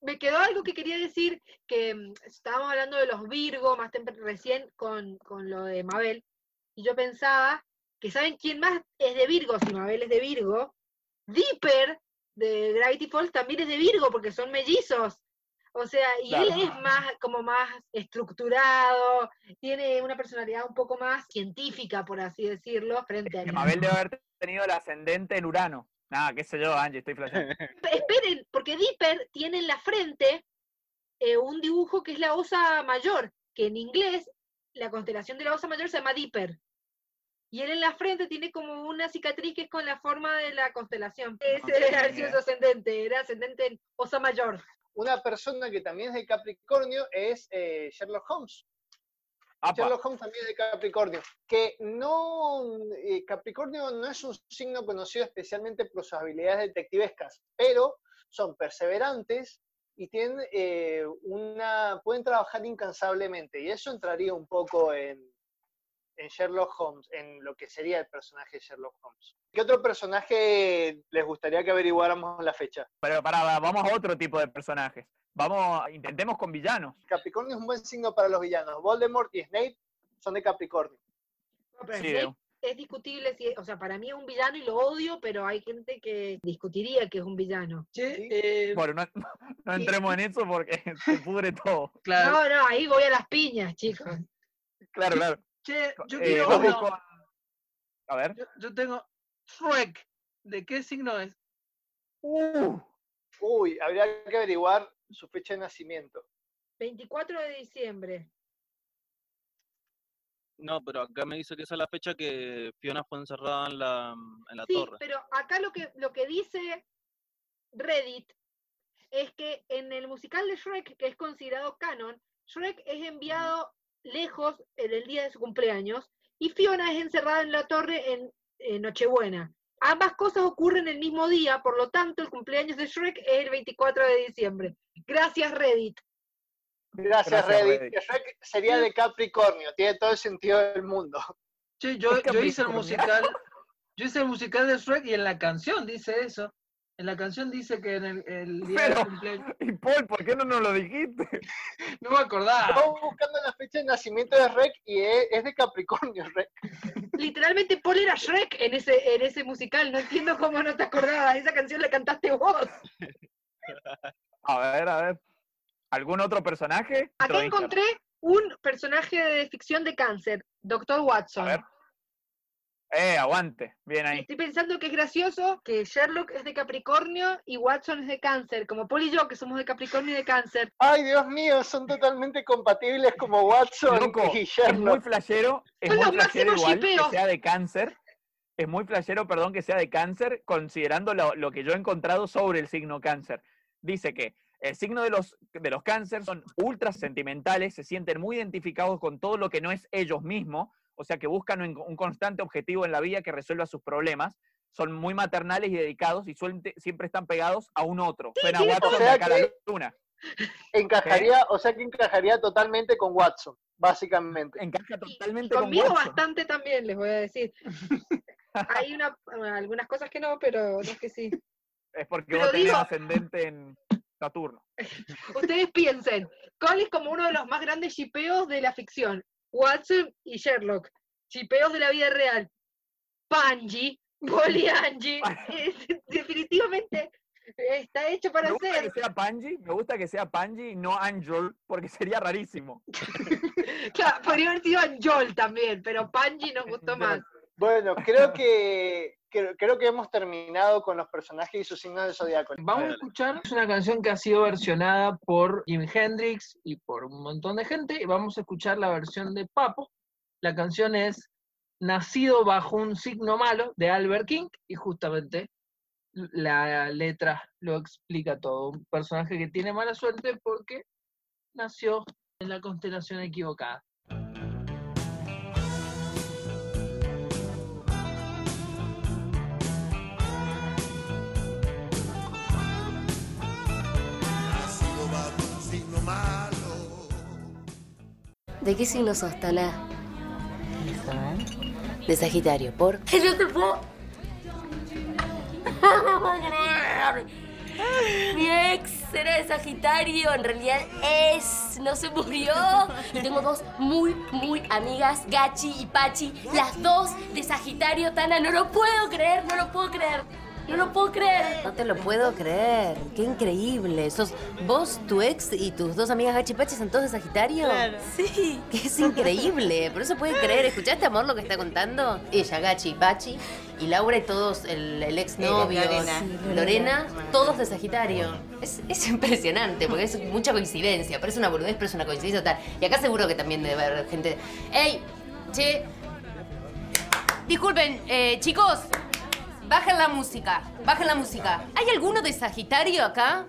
me quedó algo que quería decir, que mm, estábamos hablando de los Virgo más recién con, con lo de Mabel, y yo pensaba que ¿saben quién más es de Virgo? Si Mabel es de Virgo, Dipper de Gravity Falls también es de Virgo, porque son mellizos. O sea, y él es más, como más estructurado, tiene una personalidad un poco más científica, por así decirlo, frente a Mabel debe haber tenido el ascendente en Urano. Nada, qué sé yo, Angie, estoy flasheando. [LAUGHS] Esperen, porque Dipper tiene en la frente eh, un dibujo que es la osa mayor, que en inglés la constelación de la Osa Mayor se llama Dipper. Y él en la frente tiene como una cicatriz que es con la forma de la constelación. Ese tenía era su ascendente, era ascendente en Osa Mayor. Una persona que también es de Capricornio es eh, Sherlock Holmes. Apa, Sherlock Holmes también es de Capricornio. Que no, eh, Capricornio no es un signo conocido especialmente por sus habilidades detectivescas, pero son perseverantes y tienen eh, una, pueden trabajar incansablemente. Y eso entraría un poco en, en Sherlock Holmes, en lo que sería el personaje de Sherlock Holmes. ¿Qué otro personaje les gustaría que averiguáramos la fecha? pero para, vamos a otro tipo de personajes. Vamos, intentemos con villanos. Capricornio es un buen signo para los villanos. Voldemort y Snape son de Capricornio. No, pero Sí, Snape es discutible, si, o sea, para mí es un villano y lo odio, pero hay gente que discutiría que es un villano. Sí. eh, Bueno, no, no entremos en eso porque [LAUGHS] se pudre todo. claro. No, no, ahí voy a las piñas, chicos. Claro, claro. Che, yo Eh, quiero vamos uno. con- A ver. Yo, yo tengo Shrek. ¿De qué signo es? Uh, Uy, habría que averiguar su fecha de nacimiento. 24 de diciembre. No, pero acá me dice que esa es la fecha que Fiona fue encerrada en la, en la Sí, torre. pero acá lo que, lo que dice Reddit es que en el musical de Shrek, que es considerado canon, Shrek es enviado lejos en el día de su cumpleaños y Fiona es encerrada en la torre en, en Nochebuena. Ambas cosas ocurren el mismo día, por lo tanto el cumpleaños de Shrek es el 24 de diciembre. Gracias Reddit. Gracias, Gracias, Reddit. Shrek sería de Capricornio, tiene todo el sentido del mundo. Che, yo, hice el musical. Yo hice el musical de Shrek y en la canción dice eso. En la canción dice que en el, el día Pero- del cumpleaños. y Paul, ¿por qué no nos lo dijiste? [LAUGHS] No me acordaba. Estamos buscando la fecha de nacimiento de Shrek y es, es de Capricornio, Shrek. [LAUGHS] Literalmente Paul era Shrek en ese, en ese musical, no entiendo cómo no te acordabas, esa canción la cantaste vos. [LAUGHS] A ver, a ver. ¿Algún otro personaje? Acá encontré un personaje de ficción de cáncer, Dr. Watson. A ver. Eh, aguante. Bien Y ahí. Estoy pensando que es gracioso que Sherlock es de Capricornio y Watson es de cáncer, como Paul y yo que somos de Capricornio y de cáncer. Ay, Dios mío, son totalmente compatibles como Watson Loco, y es muy Sherlock. flashero, es Son muy los flashero máximos igual que sea de cáncer. Es muy flashero, perdón, que sea de cáncer, considerando lo, lo que yo he encontrado sobre el signo cáncer. Dice que el signo de los, de los cáncer son ultra sentimentales, se sienten muy identificados con todo lo que no es ellos mismos, o sea que buscan un, constante objetivo en la vida que resuelva sus problemas. Son muy maternales y dedicados y suelen- siempre están pegados a un otro. Suena Watson de O sea acá a la luna. Encajaría, o sea que encajaría totalmente con Watson, básicamente. Encaja Y- y totalmente con conmigo Watson. bastante también, les voy a decir. [LAUGHS] Hay una, algunas cosas que no, pero otras que sí. Es porque Pero vos tenés digo- ascendente en Saturno. [LAUGHS] Ustedes piensen, ¿cuál es como uno de los más grandes shipeos de la ficción? Watson y Sherlock. Shipeos de la vida real. Panji. [LAUGHS] Es- definitivamente está hecho para Me gusta ser. que sea Panji, me gusta que sea Panji y no Angel, porque sería rarísimo. [LAUGHS] Claro, podría haber sido Anjol también, pero Panji nos [LAUGHS] gustó más. Bueno, creo que, creo, creo que hemos terminado con los personajes y sus signos de zodiaco. Vamos a escuchar es una canción que ha sido versionada por Jimi Hendrix y por un montón de gente. Y vamos a escuchar la versión de Papo. La canción es Nacido bajo un signo malo de Albert King y justamente la letra lo explica todo. Un personaje que tiene mala suerte porque nació en la constelación equivocada. ¿De qué signo sos, Tana? De Sagitario, ¿por? No te puedo... [LAUGHS] No me puedo creer. Mi ex era de Sagitario, en realidad es, no se murió. Y tengo dos muy, muy amigas, Gachi y Pachi, las dos de Sagitario, Tana, no lo puedo creer, no lo puedo creer. No lo puedo creer. No te lo puedo creer. Qué increíble. Sos vos, tu ex y tus dos amigas gachipachi son todos de Sagitario. Claro. Sí. Que es increíble. Pero no se puede creer. ¿Escuchaste, amor, lo que está contando? Ella, Gachi y Pachi. Y Laura y todos, el, el ex novio. Lorena. Lorena, todos de Sagitario. Es, es impresionante porque es mucha coincidencia. Parece una boludez, pero es una coincidencia total. Y acá seguro que también debe haber gente. ¡Ey! Che. Disculpen, eh, chicos. Bajen la música. Bajen la música. ¿Hay alguno de Sagitario acá?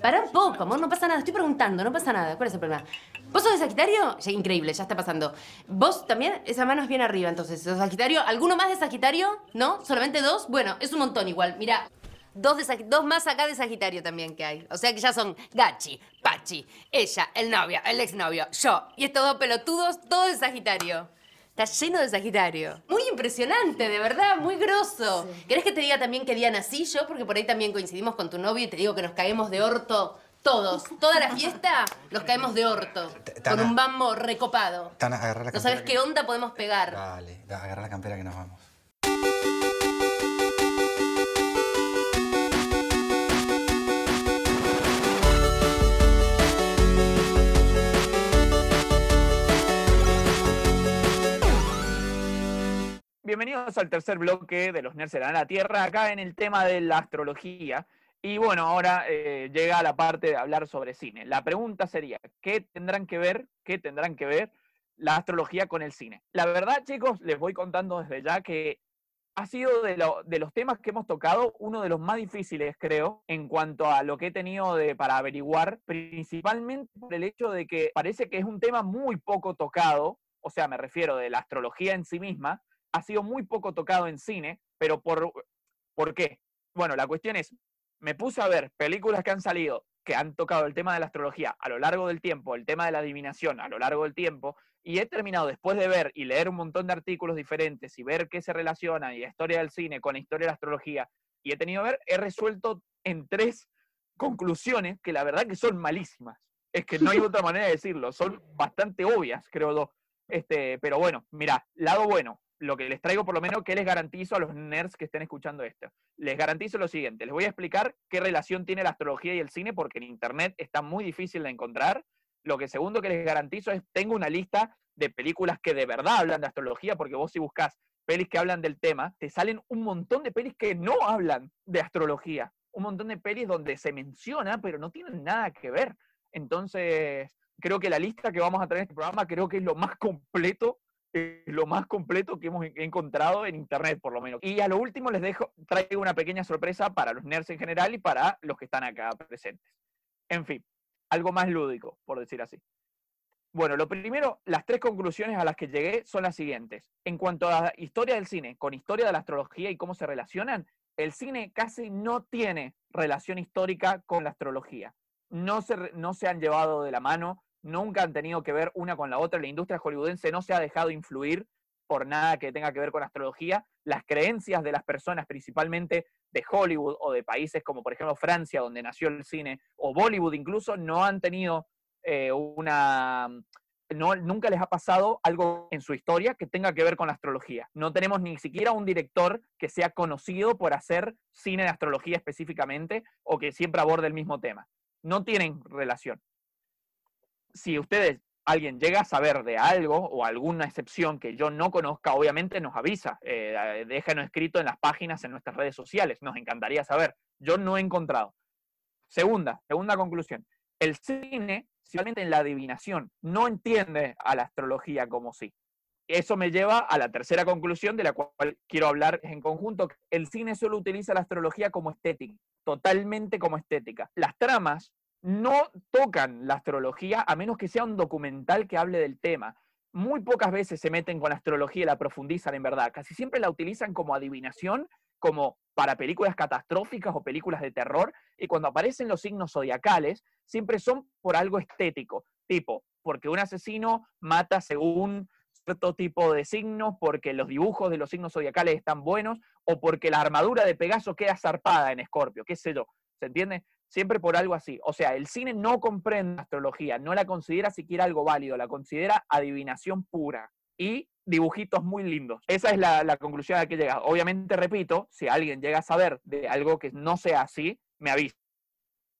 Para un poco, amor, no pasa nada. Estoy preguntando, no pasa nada. ¿Cuál es el problema? ¿Vos sos de Sagitario? Ya, increíble, ya está pasando. ¿Vos también? Esa mano es bien arriba, entonces. ¿Sos Sagitario? ¿Alguno más de Sagitario? ¿No? ¿Solamente dos? Bueno, es un montón igual. Mira, dos, dos más acá de Sagitario también que hay. O sea que ya son Gachi, Pachi, ella, el novio, el exnovio, yo. Y estos dos pelotudos, todos de Sagitario. Está lleno de Sagitario. Muy impresionante, de verdad, muy grosso. ¿Querés que te diga también qué día nací yo? Porque por ahí también coincidimos con tu novio y te digo que nos caemos de orto todos. Toda la fiesta nos caemos de orto. Con un bambo recopado. Tana, agarra la No sabes campera qué onda podemos pegar. Dale, da- agarra la campera que nos vamos. Bienvenidos al tercer bloque de los Nerds serán la Tierra, acá en el tema de la astrología. Y bueno, ahora eh, llega la parte de hablar sobre cine. La pregunta sería, ¿qué tendrán que ver, qué tendrán que ver la astrología con el cine? La verdad, chicos, les voy contando desde ya que ha sido de, lo- de los temas que hemos tocado uno de los más difíciles, creo, en cuanto a lo que he tenido de, para averiguar, principalmente por el hecho de que parece que es un tema muy poco tocado, o sea, me refiero de la astrología en sí misma, ha sido muy poco tocado en cine, pero por, ¿por qué? Bueno, la cuestión es, me puse a ver películas que han salido, que han tocado el tema de la astrología a lo largo del tiempo, el tema de la adivinación a lo largo del tiempo, y he terminado después de ver y leer un montón de artículos diferentes y ver qué se relaciona y la historia del cine con la historia de la astrología, y he tenido que ver, he resuelto en tres conclusiones que la verdad que son malísimas. Es que no hay otra manera de decirlo, son bastante obvias, creo yo. Este, pero bueno, mira, lado bueno, lo que les traigo por lo menos que les garantizo a los nerds que estén escuchando esto. Les garantizo lo siguiente, les voy a explicar qué relación tiene la astrología y el cine porque en internet está muy difícil de encontrar. Lo que segundo que les garantizo es, tengo una lista de películas que de verdad hablan de astrología, porque vos si buscas pelis que hablan del tema, te salen un montón de pelis que no hablan de astrología. Un montón de pelis donde se menciona, pero no tienen nada que ver. Entonces, creo que la lista que vamos a tener en este programa creo que es lo más completo es lo más completo que hemos en- encontrado en internet, por lo menos. Y a lo último les dejo, traigo una pequeña sorpresa para los nerds en general y para los que están acá presentes. En fin, algo más lúdico, por decir así. Bueno, lo primero, las tres conclusiones a las que llegué son las siguientes. En cuanto a la historia del cine, con historia de la astrología y cómo se relacionan, el cine casi no tiene relación histórica con la astrología. No se, no se han llevado de la mano, nunca han tenido que ver una con la otra. La industria hollywoodense no se ha dejado influir por nada que tenga que ver con astrología. Las creencias de las personas, principalmente de Hollywood o de países como por ejemplo Francia, donde nació el cine, o Bollywood incluso, no han tenido eh, una... No, nunca les ha pasado algo en su historia que tenga que ver con la astrología. No tenemos ni siquiera un director que sea conocido por hacer cine de astrología específicamente o que siempre aborde el mismo tema. No tienen relación si ustedes, alguien llega a saber de algo o alguna excepción que yo no conozca, obviamente nos avisa, eh, déjanos escrito en las páginas, en nuestras redes sociales, nos encantaría saber. Yo no he encontrado. Segunda, segunda conclusión. El cine, especialmente en la adivinación, no entiende a la astrología como sí. Eso me lleva a la tercera conclusión de la cual quiero hablar en conjunto. El cine solo utiliza la astrología como estética, totalmente como estética. Las tramas no tocan la astrología a menos que sea un documental que hable del tema. Muy pocas veces se meten con la astrología y la profundizan en verdad. Casi siempre la utilizan como adivinación, como para películas catastróficas o películas de terror. Y cuando aparecen los signos zodiacales, siempre son por algo estético, tipo, porque un asesino mata según cierto tipo de signos, porque los dibujos de los signos zodiacales están buenos, o porque la armadura de Pegaso queda zarpada en Escorpio, qué sé yo. ¿Se entiende? Siempre por algo así. O sea, el cine no comprende la astrología, no la considera siquiera algo válido, la considera adivinación pura. Y dibujitos muy lindos. Esa es la, la conclusión a la que llega. Obviamente, repito, si alguien llega a saber de algo que no sea así, me avisa.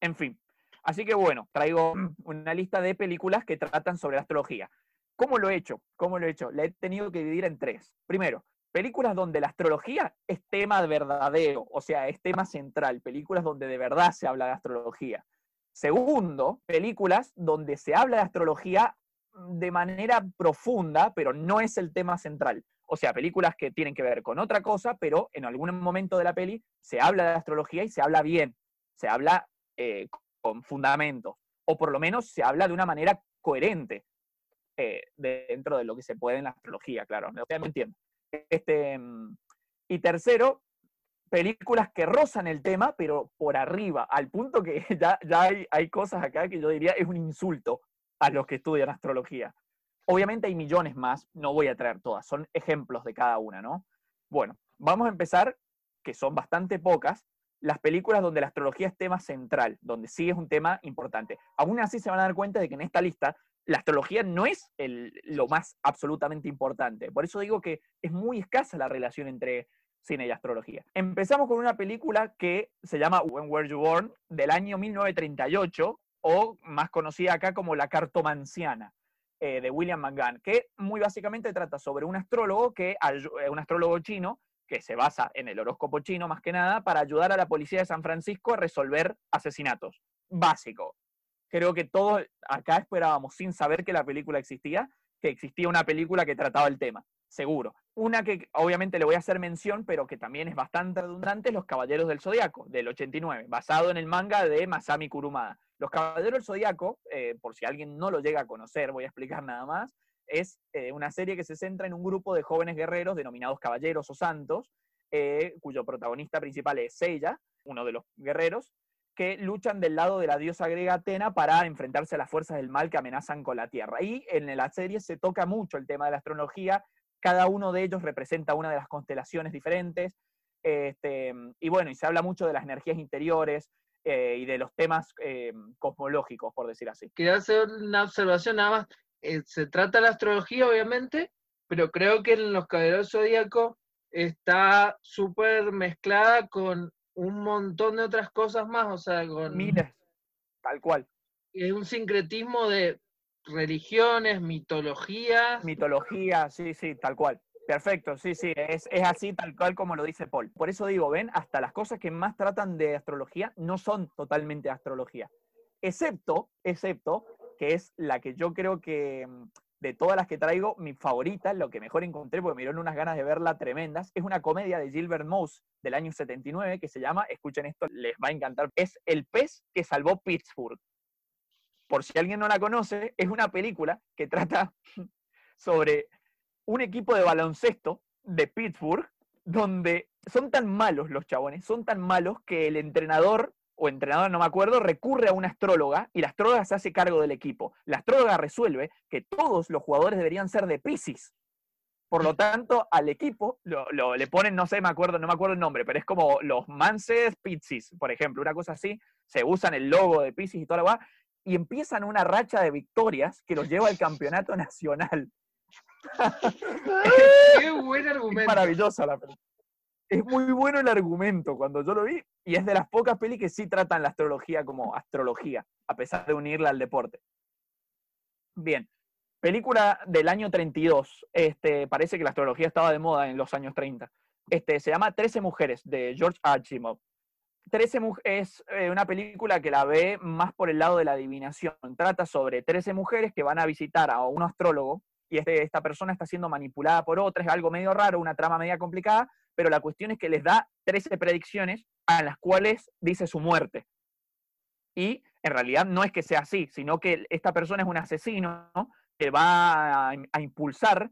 En fin. Así que bueno, traigo [CLEARS THROAT] una lista de películas que tratan sobre astrología. ¿Cómo lo he hecho? ¿Cómo lo he hecho? La he tenido que dividir en tres. Primero, películas donde la astrología es tema verdadero, o sea, es tema central, películas donde de verdad se habla de astrología. Segundo, películas donde se habla de astrología de manera profunda, pero no es el tema central. O sea, películas que tienen que ver con otra cosa, pero en algún momento de la peli se habla de astrología y se habla bien, se habla eh, con fundamentos, o por lo menos se habla de una manera coherente eh, dentro de lo que se puede en la astrología, claro, me entiendo. Este, mm, y tercero, películas que rozan el tema, pero por arriba, al punto que [LAUGHS] ya, ya hay, hay cosas acá que yo diría es un insulto a los que estudian astrología. Obviamente hay millones más, no voy a traer todas, son ejemplos de cada una, ¿no? Bueno, vamos a empezar, que son bastante pocas, las películas donde la astrología es tema central, donde sí es un tema importante. Aún así se van a dar cuenta de que en esta lista la astrología no es el- lo más absolutamente importante. Por eso digo que es muy escasa la relación entre cine y astrología. Empezamos con una película que se llama When Were You Born, del año 1938, o más conocida acá como La Cartomanciana, eh, de William McGann, que muy básicamente trata sobre un astrólogo, que, eh, un astrólogo chino que se basa en el horóscopo chino más que nada, para ayudar a la policía de San Francisco a resolver asesinatos. Básico. Creo que todos acá esperábamos, sin saber que la película existía, que existía una película que trataba el tema, seguro. Una que obviamente le voy a hacer mención, pero que también es bastante redundante, es Los Caballeros del Zodíaco, del 89, basado en el manga de Masami Kurumada. Los Caballeros del Zodíaco, eh, por si alguien no lo llega a conocer, voy a explicar nada más, es eh, una serie que se centra en un grupo de jóvenes guerreros denominados caballeros o santos, eh, cuyo protagonista principal es Seiya, uno de los guerreros, que luchan del lado de la diosa griega Atena para enfrentarse a las fuerzas del mal que amenazan con la Tierra. Y en la serie se toca mucho el tema de la astrología, cada uno de ellos representa una de las constelaciones diferentes, este, y bueno, y se habla mucho de las energías interiores eh, y de los temas eh, cosmológicos, por decir así. Quería hacer una observación nada más. Eh, se trata la astrología, obviamente, pero creo que en los caballeros zodíacos está súper mezclada con un montón de otras cosas más, o sea, con Miles, tal cual. es un sincretismo de religiones, mitologías. Mitología, sí, sí, tal cual. Perfecto, sí, sí, es, es así tal cual como lo dice Paul. Por eso digo, ven, hasta las cosas que más tratan de astrología no son totalmente astrología. Excepto, excepto, que es la que yo creo que mm, de todas las que traigo, mi favorita, lo que mejor encontré, porque me dieron unas ganas de verla tremendas, es una comedia de Gilbert Mouse del año 79 que se llama, escuchen esto, les va a encantar, es El pez que salvó Pittsburgh. Por si alguien no la conoce, es una película que trata [LAUGHS] sobre un equipo de baloncesto de Pittsburgh donde son tan malos los chabones, son tan malos que el entrenador o entrenador, no me acuerdo, recurre a una astróloga y la astróloga se hace cargo del equipo. La astróloga resuelve que todos los jugadores deberían ser de Pisces. Por lo tanto, al equipo lo, lo- le ponen, no sé, me acuerdo, no me acuerdo el nombre, pero es como los Manses Pisces, por ejemplo, una cosa así. Se usan el logo de Pisces y toda la guay, y empiezan una racha de victorias que los lleva al campeonato [LAUGHS] nacional. [LAUGHS] Qué buen [LAUGHS] Es argumento. maravillosa la película. Es muy bueno el argumento cuando yo lo vi y es de las pocas pelis que sí tratan la astrología como astrología, a pesar de unirla al deporte. Bien, película del año 32. Este, parece que la astrología estaba de moda en los años 30. Este, se llama 13 mujeres de George Archimov. 13 mu- es eh, una película que la ve más por el lado de la adivinación. Trata sobre 13 mujeres que van a visitar a un astrólogo y este- esta persona está siendo manipulada por otra, es algo medio raro, una trama media complicada, pero la cuestión es que les da 13 predicciones a las cuales dice su muerte. Y en realidad no es que sea así, sino que esta persona es un asesino que va a, a impulsar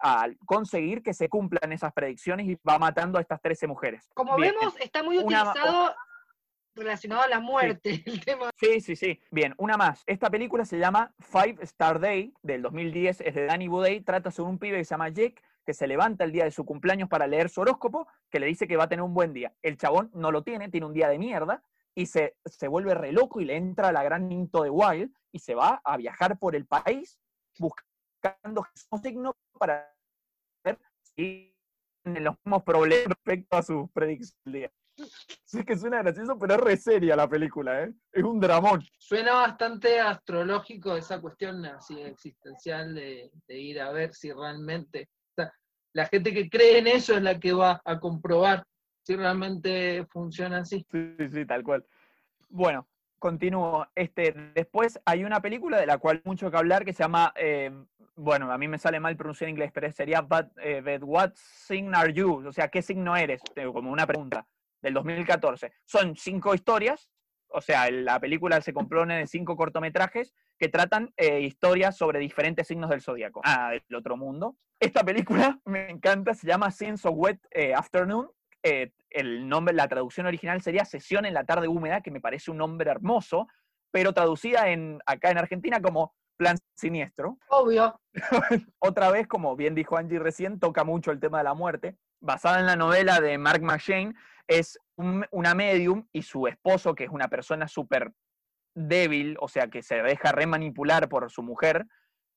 a conseguir que se cumplan esas predicciones y va matando a estas 13 mujeres. Como Bien, vemos, está muy una- utilizado relacionado a la muerte, el tema. Sí, sí, sí. Bien, una más. Esta película se llama Five Star Day, del 2010, es de Danny Boudey. Trata sobre un pibe que se llama Jake, que se levanta el día de su cumpleaños para leer su horóscopo, que le dice que va a tener un buen día. El chabón no lo tiene, tiene un día de mierda, y se, se vuelve re loco y le entra la gran into de Wild, y se va a viajar por el país buscando un signo para y tienen los mismos problemas respecto a sus predicciones. Sí que suena gracioso, pero es re seria la película, ¿eh? Es un dramón. Suena bastante astrológico esa cuestión así existencial de ir a ver si realmente. La gente que cree en eso es la que va a comprobar si realmente funciona así. Sí, sí, tal cual. Bueno, continúo. Este, después hay una película de la cual mucho que hablar que se llama, eh, bueno, a mí me sale mal pronunciar en inglés, pero sería But, eh, but What Sign Are You? O sea, ¿qué signo eres? Como una pregunta, del 2014. Son cinco historias, o sea, la película se compone de cinco cortometrajes que tratan eh, historias sobre diferentes signos del zodiaco. Ah, del otro mundo. Esta película [LAUGHS] me encanta, se llama Scenes of Wet eh, Afternoon. Eh, el nombre, la traducción original sería Sesión en la tarde húmeda, que me parece un nombre hermoso, pero traducida en, acá en Argentina como Plan Siniestro. Obvio. [LAUGHS] Otra vez, como bien dijo Angie recién, toca mucho el tema de la muerte. Basada en la novela de Mark McShane, es un- una medium y su esposo, que es una persona súper débil, o sea, que se deja remanipular por su mujer,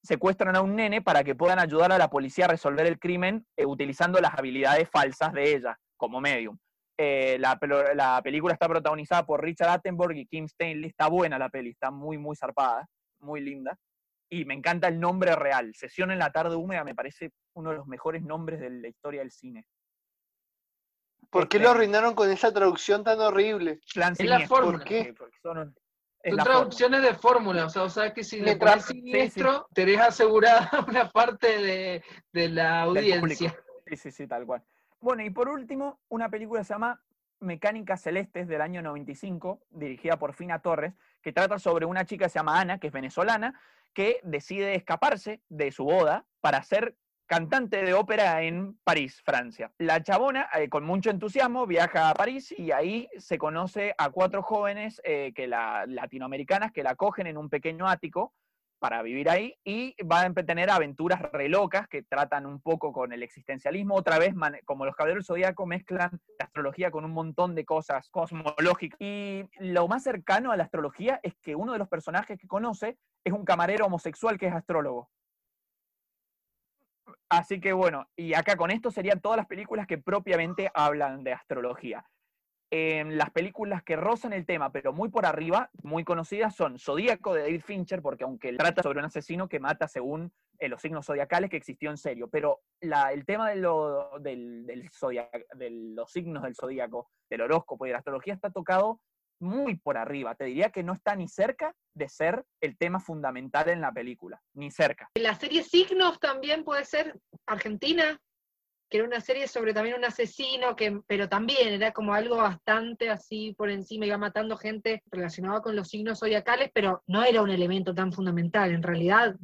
secuestran a un nene para que puedan ayudar a la policía a resolver el crimen eh, utilizando las habilidades falsas de ella como medium. Eh, la, la película está protagonizada por Richard Attenborough y Kim Stanley. Está buena la peli, está muy, muy zarpada, muy linda. Y me encanta el nombre real. Sesión en la tarde húmeda me parece uno de los mejores nombres de la historia del cine. ¿Por qué lo arruinaron con esa traducción tan horrible? Plan Es la fórmula. ¿Por qué? porque- son- traducciones de fórmula, o sea, o sea que si le pones siniestro, tenés asegurada [LAUGHS] una parte de, de la del público. audiencia. Sí, sí, sí, tal cual. Bueno, y por último, una película se llama Mecánicas Celestes del año 95, dirigida por Fina Torres, que trata sobre una chica que se llama Ana, que es venezolana, que decide escaparse de su boda para ser cantante de ópera en París, Francia. La chabona, eh, con mucho entusiasmo, viaja a París y ahí se conoce a cuatro jóvenes eh, que la, latinoamericanas que la cogen en un pequeño ático para vivir ahí y va a tener aventuras re locas que tratan un poco con el existencialismo. Otra vez, como los caballeros zodíaco mezclan la astrología con un montón de cosas cosmológicas. Y lo más cercano a la astrología es que uno de los personajes que conoce es un camarero homosexual que es astrólogo. Así que bueno, y acá con esto serían todas las películas que propiamente hablan de astrología. Em, las películas que rozan el tema, pero muy por arriba, muy conocidas, son Zodíaco de David Fincher, porque aunque trata sobre un asesino que mata según eh, los signos zodiacales que existió en serio, pero la- el tema de, del, del zodia- de los signos del zodíaco, del horóscopo y de la astrología está tocado muy por arriba. Te diría que no está ni cerca de ser el tema fundamental en la película, ni cerca. La serie Signos también puede ser argentina, que era una serie sobre también un asesino, que, pero también era como algo bastante así por encima, iba matando gente relacionada con los signos zodiacales, pero no era un elemento tan fundamental. En realidad,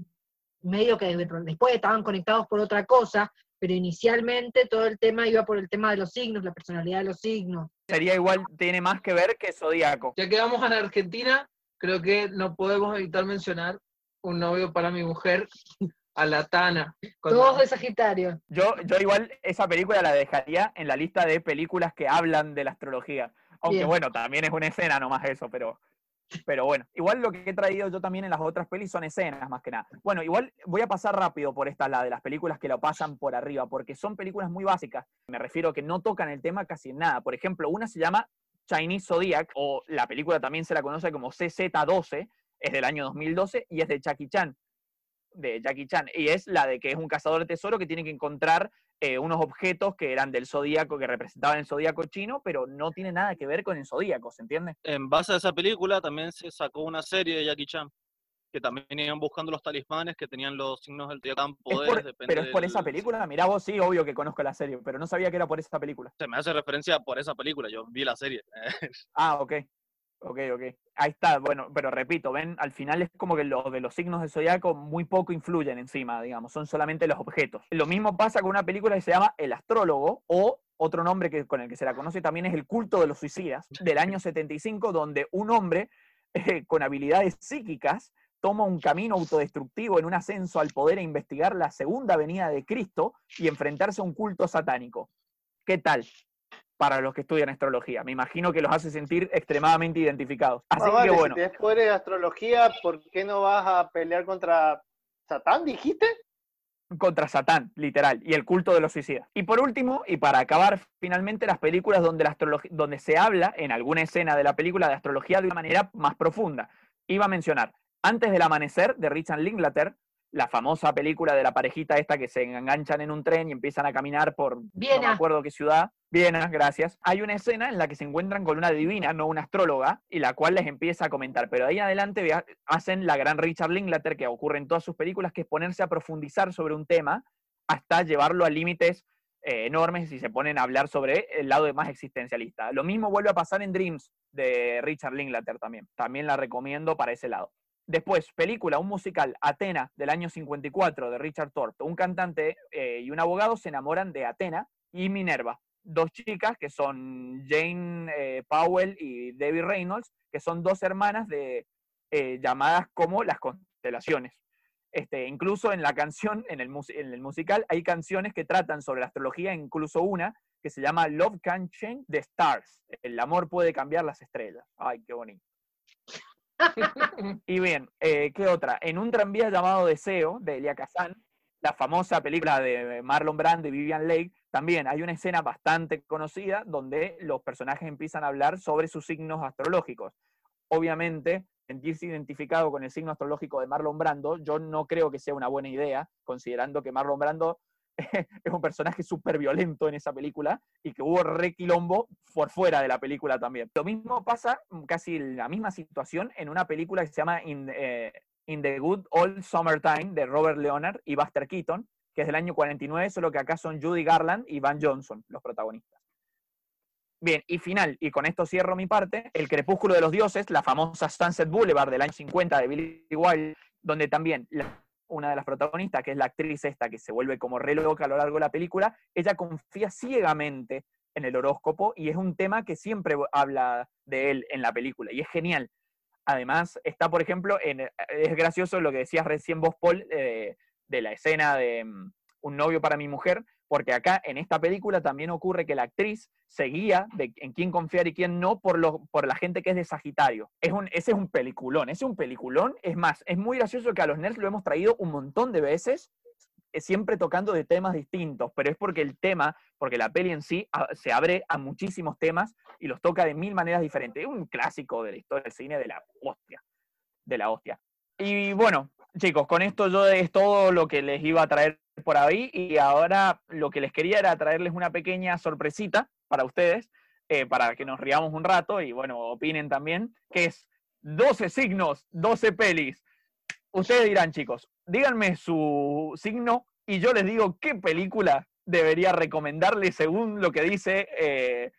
medio que de- después estaban conectados por otra cosa, pero inicialmente todo el tema iba por el tema de los signos, la personalidad de los signos. Sería igual, tiene más que ver que Zodíaco. Ya que vamos a la Argentina, creo que no podemos evitar mencionar un novio para mi mujer, a la Tana. Con- Todos de Sagitario. Yo, yo igual esa película la dejaría en la lista de películas que hablan de la astrología. Aunque Bien. bueno, también es una escena nomás eso, pero, pero bueno. Igual lo que he traído yo también en las otras pelis son escenas más que nada. Bueno, igual voy a pasar rápido por esta, la de las películas que lo pasan por arriba, porque son películas muy básicas. Me refiero que no tocan el tema casi en nada. Por ejemplo, una se llama Chinese Zodiac, o la película también se la conoce como CZ12, es del año 2012 y es de Jackie Chan de Jackie Chan, y es la de que es un cazador de tesoro que tiene que encontrar eh, unos objetos que eran del zodíaco, que representaban el zodíaco chino, pero no tiene nada que ver con el zodíaco, ¿se entiende? En base a esa película también se sacó una serie de Jackie Chan, que también iban buscando los talismanes que tenían los signos del depende pero es por del- esa película, mirá vos, sí, obvio que conozco la serie, pero no sabía que era por esa película. Se me hace referencia por esa película, yo vi la serie. [LAUGHS] Ah, ok. Ok, ok. Ahí está, bueno, pero repito, ven, al final es como que lo de los signos del zodiaco muy poco influyen encima, digamos, son solamente los objetos. Lo mismo pasa con una película que se llama El Astrólogo, o otro nombre que, con el que se la conoce también es El culto de los suicidas, del año 75, donde un hombre eh, con habilidades psíquicas toma un camino autodestructivo en un ascenso al poder e investigar la segunda venida de Cristo y enfrentarse a un culto satánico. ¿Qué tal? Para los que estudian astrología. Me imagino que los hace sentir extremadamente identificados. Así Ah, vale, que bueno, Si poderes de astrología, ¿por qué no vas a pelear contra Satán, dijiste? contra Satán, literal, y el culto de los suicidas. Y por último, y para acabar finalmente, las películas donde, la donde se habla en alguna escena de la película de astrología de una manera más profunda. Iba a mencionar Antes del amanecer de Richard Linklater, la famosa película de la parejita esta que se enganchan en un tren y empiezan a caminar por no me Viena. acuerdo qué ciudad. Viena, gracias. Hay una escena en la que se encuentran con una divina, no una astróloga, y la cual les empieza a comentar. Pero ahí adelante hacen la gran Richard Linklater que ocurre en todas sus películas, que es ponerse a profundizar sobre un tema hasta llevarlo a límites eh, enormes y se ponen a hablar sobre el lado más existencialista. Lo mismo vuelve a pasar en Dreams de Richard Linklater también. También la recomiendo para ese lado. Después, película, un musical, Atena, del año 54, de Richard Thorpe. Un cantante eh, y un abogado se enamoran de Atena y Minerva. Dos chicas que son Jane eh, Powell y Debbie Reynolds, que son dos hermanas de, eh, llamadas como las constelaciones. Este, incluso en la canción, en el, en el musical, hay canciones que tratan sobre la astrología, incluso una que se llama Love Can Change the Stars. El amor puede cambiar las estrellas. Ay, qué bonito. [LAUGHS] Y bien, eh, ¿qué otra? En un tranvía llamado Deseo, de Elia Kazan, la famosa película de Marlon Brando y Vivian Lake, también hay una escena bastante conocida donde los personajes empiezan a hablar sobre sus signos astrológicos. Obviamente, sentirse identificado con el signo astrológico de Marlon Brando, yo no creo que sea una buena idea, considerando que Marlon Brando [LAUGHS] es un personaje súper violento en esa película y que hubo re quilombo por fuera de la película también. Lo mismo pasa, mm, casi la misma situación, en una película que se llama In, eh, In the Good Old Summertime de Robert Leonard y Buster Keaton, que es del año 49, solo que acá son Judy Garland y Van Johnson los protagonistas. Bien, y final, y con esto cierro mi parte, El Crepúsculo de los Dioses, la famosa Sunset Boulevard del año 50 de Billy Wilde, donde también la- una de las protagonistas, que es la actriz esta que se vuelve como re loca a lo largo de la película, ella confía ciegamente en el horóscopo y es un tema que siempre habla de él en la película y es genial. Además, está, por ejemplo, en, es gracioso lo que decías recién vos, Paul, eh, de la escena de mm, Un novio para mi mujer, porque acá en esta película también ocurre que la actriz se guía en quién confiar y quién no por, lo, por la gente que es de Sagitario. Es un, ese es un peliculón, ese es un peliculón. Es más, es muy gracioso que a los nerds lo hemos traído un montón de veces, eh, siempre tocando de temas distintos, pero es porque el tema, porque la peli en sí se abre a muchísimos temas y los toca de mil maneras diferentes. Es un clásico de la historia del cine de la hostia, de la hostia. Y bueno, chicos, con esto yo es todo lo que les iba a traer por ahí y ahora lo que les quería era traerles una pequeña sorpresita para ustedes, eh, para que nos riamos un rato y bueno, opinen también, que es 12 signos, 12 pelis. Ustedes dirán, chicos, díganme su signo y yo les digo qué película debería recomendarles según lo que dice eh,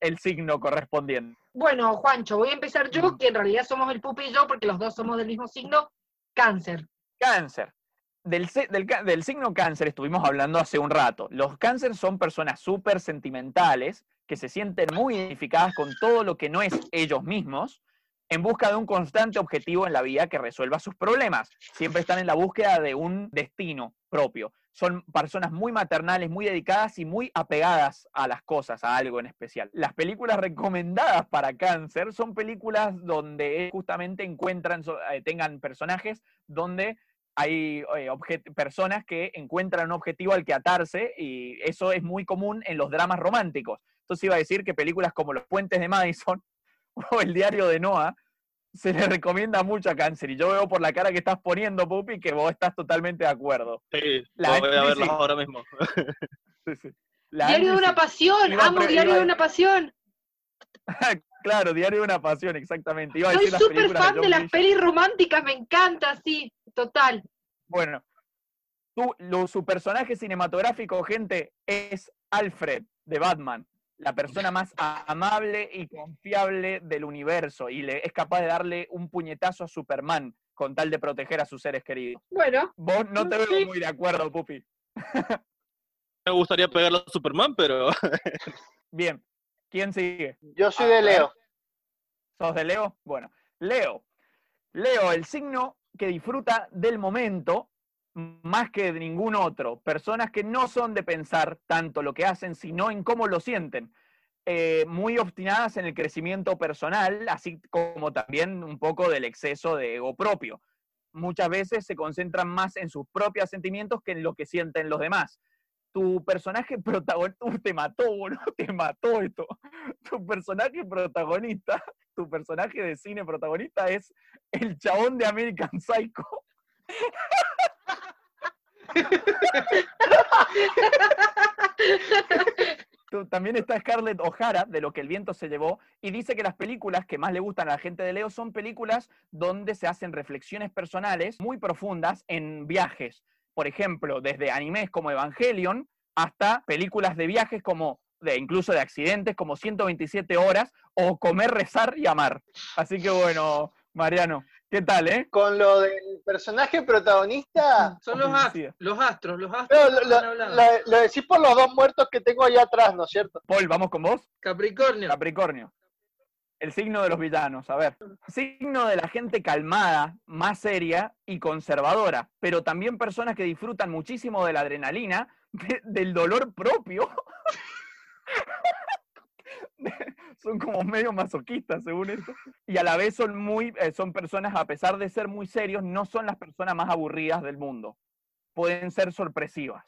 el signo correspondiente. Bueno, Juancho, voy a empezar yo, que en realidad somos el Pupi y yo, porque los dos somos del mismo signo, cáncer. Cáncer. Del, del del signo cáncer estuvimos hablando hace un rato. Los cáncer son personas súper sentimentales que se sienten muy identificadas con todo lo que no es ellos mismos en busca de un constante objetivo en la vida que resuelva sus problemas. Siempre están en la búsqueda de un destino propio. Son personas muy maternales, muy dedicadas y muy apegadas a las cosas, a algo en especial. Las películas recomendadas para cáncer son películas donde justamente encuentran, eh, tengan personajes donde hay eh, personas que encuentran un objetivo al que atarse y eso es muy común en los dramas románticos. Entonces iba a decir que películas como Los Puentes de Madison [LAUGHS] o El Diario de Noah se le recomienda mucho a Cáncer y yo veo por la cara que estás poniendo, Pupi, que vos estás totalmente de acuerdo. Sí, La voy a sí. ahora mismo. [LAUGHS] Sí, sí. La Diario de una pasión, Iba amo Diario iba de una pasión. [LAUGHS] Claro, Diario de una Pasión, exactamente. Iba Soy súper fan de John las pelis románticas, me encanta, sí, total. Bueno, su, lo- su personaje cinematográfico, gente, es Alfred de Batman, la persona más amable y confiable del universo y le, es capaz de darle un puñetazo a Superman con tal de proteger a sus seres queridos. Bueno, Vos no te veo muy de acuerdo, Pupi. [LAUGHS] Me gustaría pegarle a Superman, pero [LAUGHS] Bien, ¿quién sigue? Yo soy de. Leo. ¿Sos de Leo? Bueno, Leo. Leo, el signo que disfruta del momento más que de ningún otro. Personas que no son de pensar tanto lo que hacen, sino en cómo lo sienten. Eh, muy obstinadas en el crecimiento personal, así como también un poco del exceso de ego propio. muchas veces se concentran más en sus propios sentimientos que en lo que sienten los demás. Tu personaje [LAUGHS] protagonista, te mató, boludo, [LAUGHS] te mató esto. Tu personaje protagonista, [LAUGHS] tu personaje de cine protagonista es el chabón de American Psycho. También está Scarlett O'Hara, de lo que el viento se llevó, y dice que las películas que más le gustan a la gente de Leo son películas donde se hacen reflexiones personales muy profundas en viajes. Por ejemplo, desde animes como Evangelion hasta películas de viajes como, de, incluso de accidentes, como 127 horas, o Comer, Rezar y Amar. Así que bueno, Mariano, ¿qué tal, eh? Con lo del personaje protagonista, Son los, ast- Coincide. los astros, los astros pero lo, decís por los dos muertos que tengo allá atrás, ¿no es cierto? Paul, ¿vamos con vos? Capricornio. Capricornio. El signo de los villanos, a ver. Signo de la gente calmada, más seria y conservadora, pero también personas que disfrutan muchísimo de la adrenalina, [LAUGHS] de- del dolor propio. [LAUGHS] [LAUGHS] son como medio masoquistas, según esto. Y a la vez son muy, eh, son personas, a pesar de ser muy serios, no son las personas más aburridas del mundo. Pueden ser sorpresivas.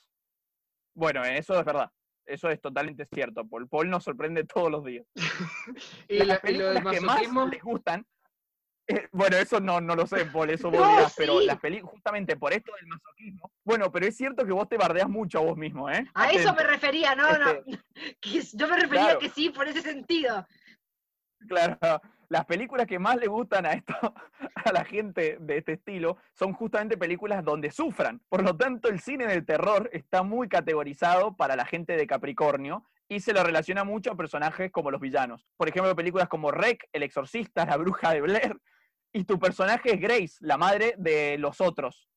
Bueno, eso es verdad. Eso es totalmente cierto. Paul, Paul nos sorprende todos los días [LAUGHS] Y, las la- y lo del películas que más les gustan. Eh, [LAUGHS] bueno, eso no, no lo sé, Paul, eso vos No, dirás, pero las películas, justamente por esto del masoquismo. Bueno, pero es cierto que vos te bardeas mucho a vos mismo, ¿eh? A eso me refería, no, no. [LAUGHS] Que s- Yo me refería Claro. que sí, por ese sentido. Claro, las películas que más le gustan a esto, [LAUGHS] a la gente de este estilo, son justamente películas donde sufran. Por lo tanto, el cine del terror está muy categorizado para la gente de Capricornio y se lo relaciona mucho a personajes como los villanos. Por ejemplo, películas como Rec, El Exorcista, La Bruja de Blair, y tu personaje es Grace, la madre de los otros.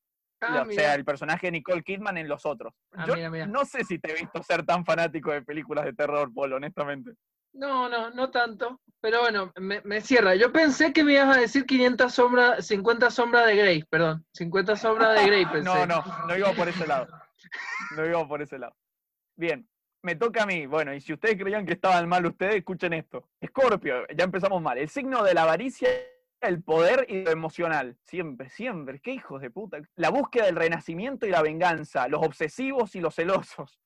Ah, o mira. sea, el personaje de Nicole Kidman en Los Otros. Ah, Yo mira, mira. no sé si te he visto ser tan fanático de películas de terror, Paul, honestamente. No, no, no tanto. Pero bueno, me, me cierra. Yo pensé que me ibas a decir 500 sombras, 50 sombras de Grey, perdón. 50 sombras de Grey, [LAUGHS] pensé. No, no, no iba por ese lado. No iba por ese lado. Bien, me toca a mí. Bueno, y si ustedes creían que estaban mal ustedes, escuchen esto. Escorpio, ya empezamos mal. El signo de la avaricia, el poder y lo emocional. Siempre, siempre. Qué hijos de puta. La búsqueda del renacimiento y la venganza. Los obsesivos y los celosos.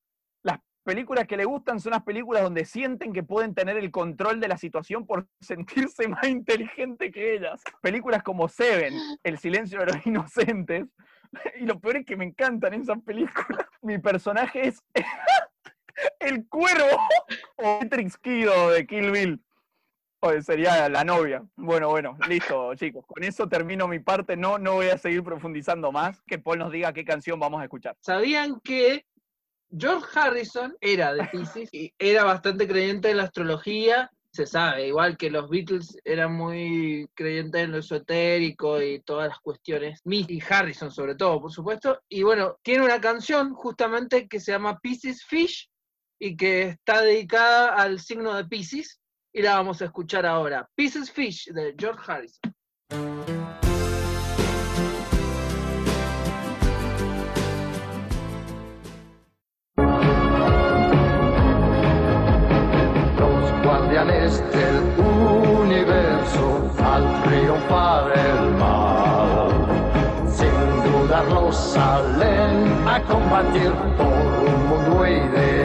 Las películas que le gustan son las películas donde sienten que pueden tener el control de la situación por [LAUGHS] sentirse más inteligente que ellas. Películas como Seven, El silencio de los [LAUGHS] inocentes. Y lo peor es que me encantan esas películas. Mi personaje es [LAUGHS] el cuervo o Matrix Kido de Kill Bill. Sería la novia. Bueno, bueno, listo, chicos. Con eso termino mi parte. No, no voy a seguir profundizando más. Que Paul nos diga qué canción vamos a escuchar. ¿Sabían que George Harrison era de Pisces y era bastante creyente en la astrología? Se sabe, igual que los Beatles eran muy creyentes en lo esotérico y todas las cuestiones. Y Harrison sobre todo, por supuesto. Y bueno, tiene una canción justamente que se llama Pisces Fish y que está dedicada al signo de Pisces y la vamos a escuchar ahora. Pisces Fish de George Harrison. los guardianes del universo al triunfar el mal. Sin dudarlo salen a combatir por un mundo ideal.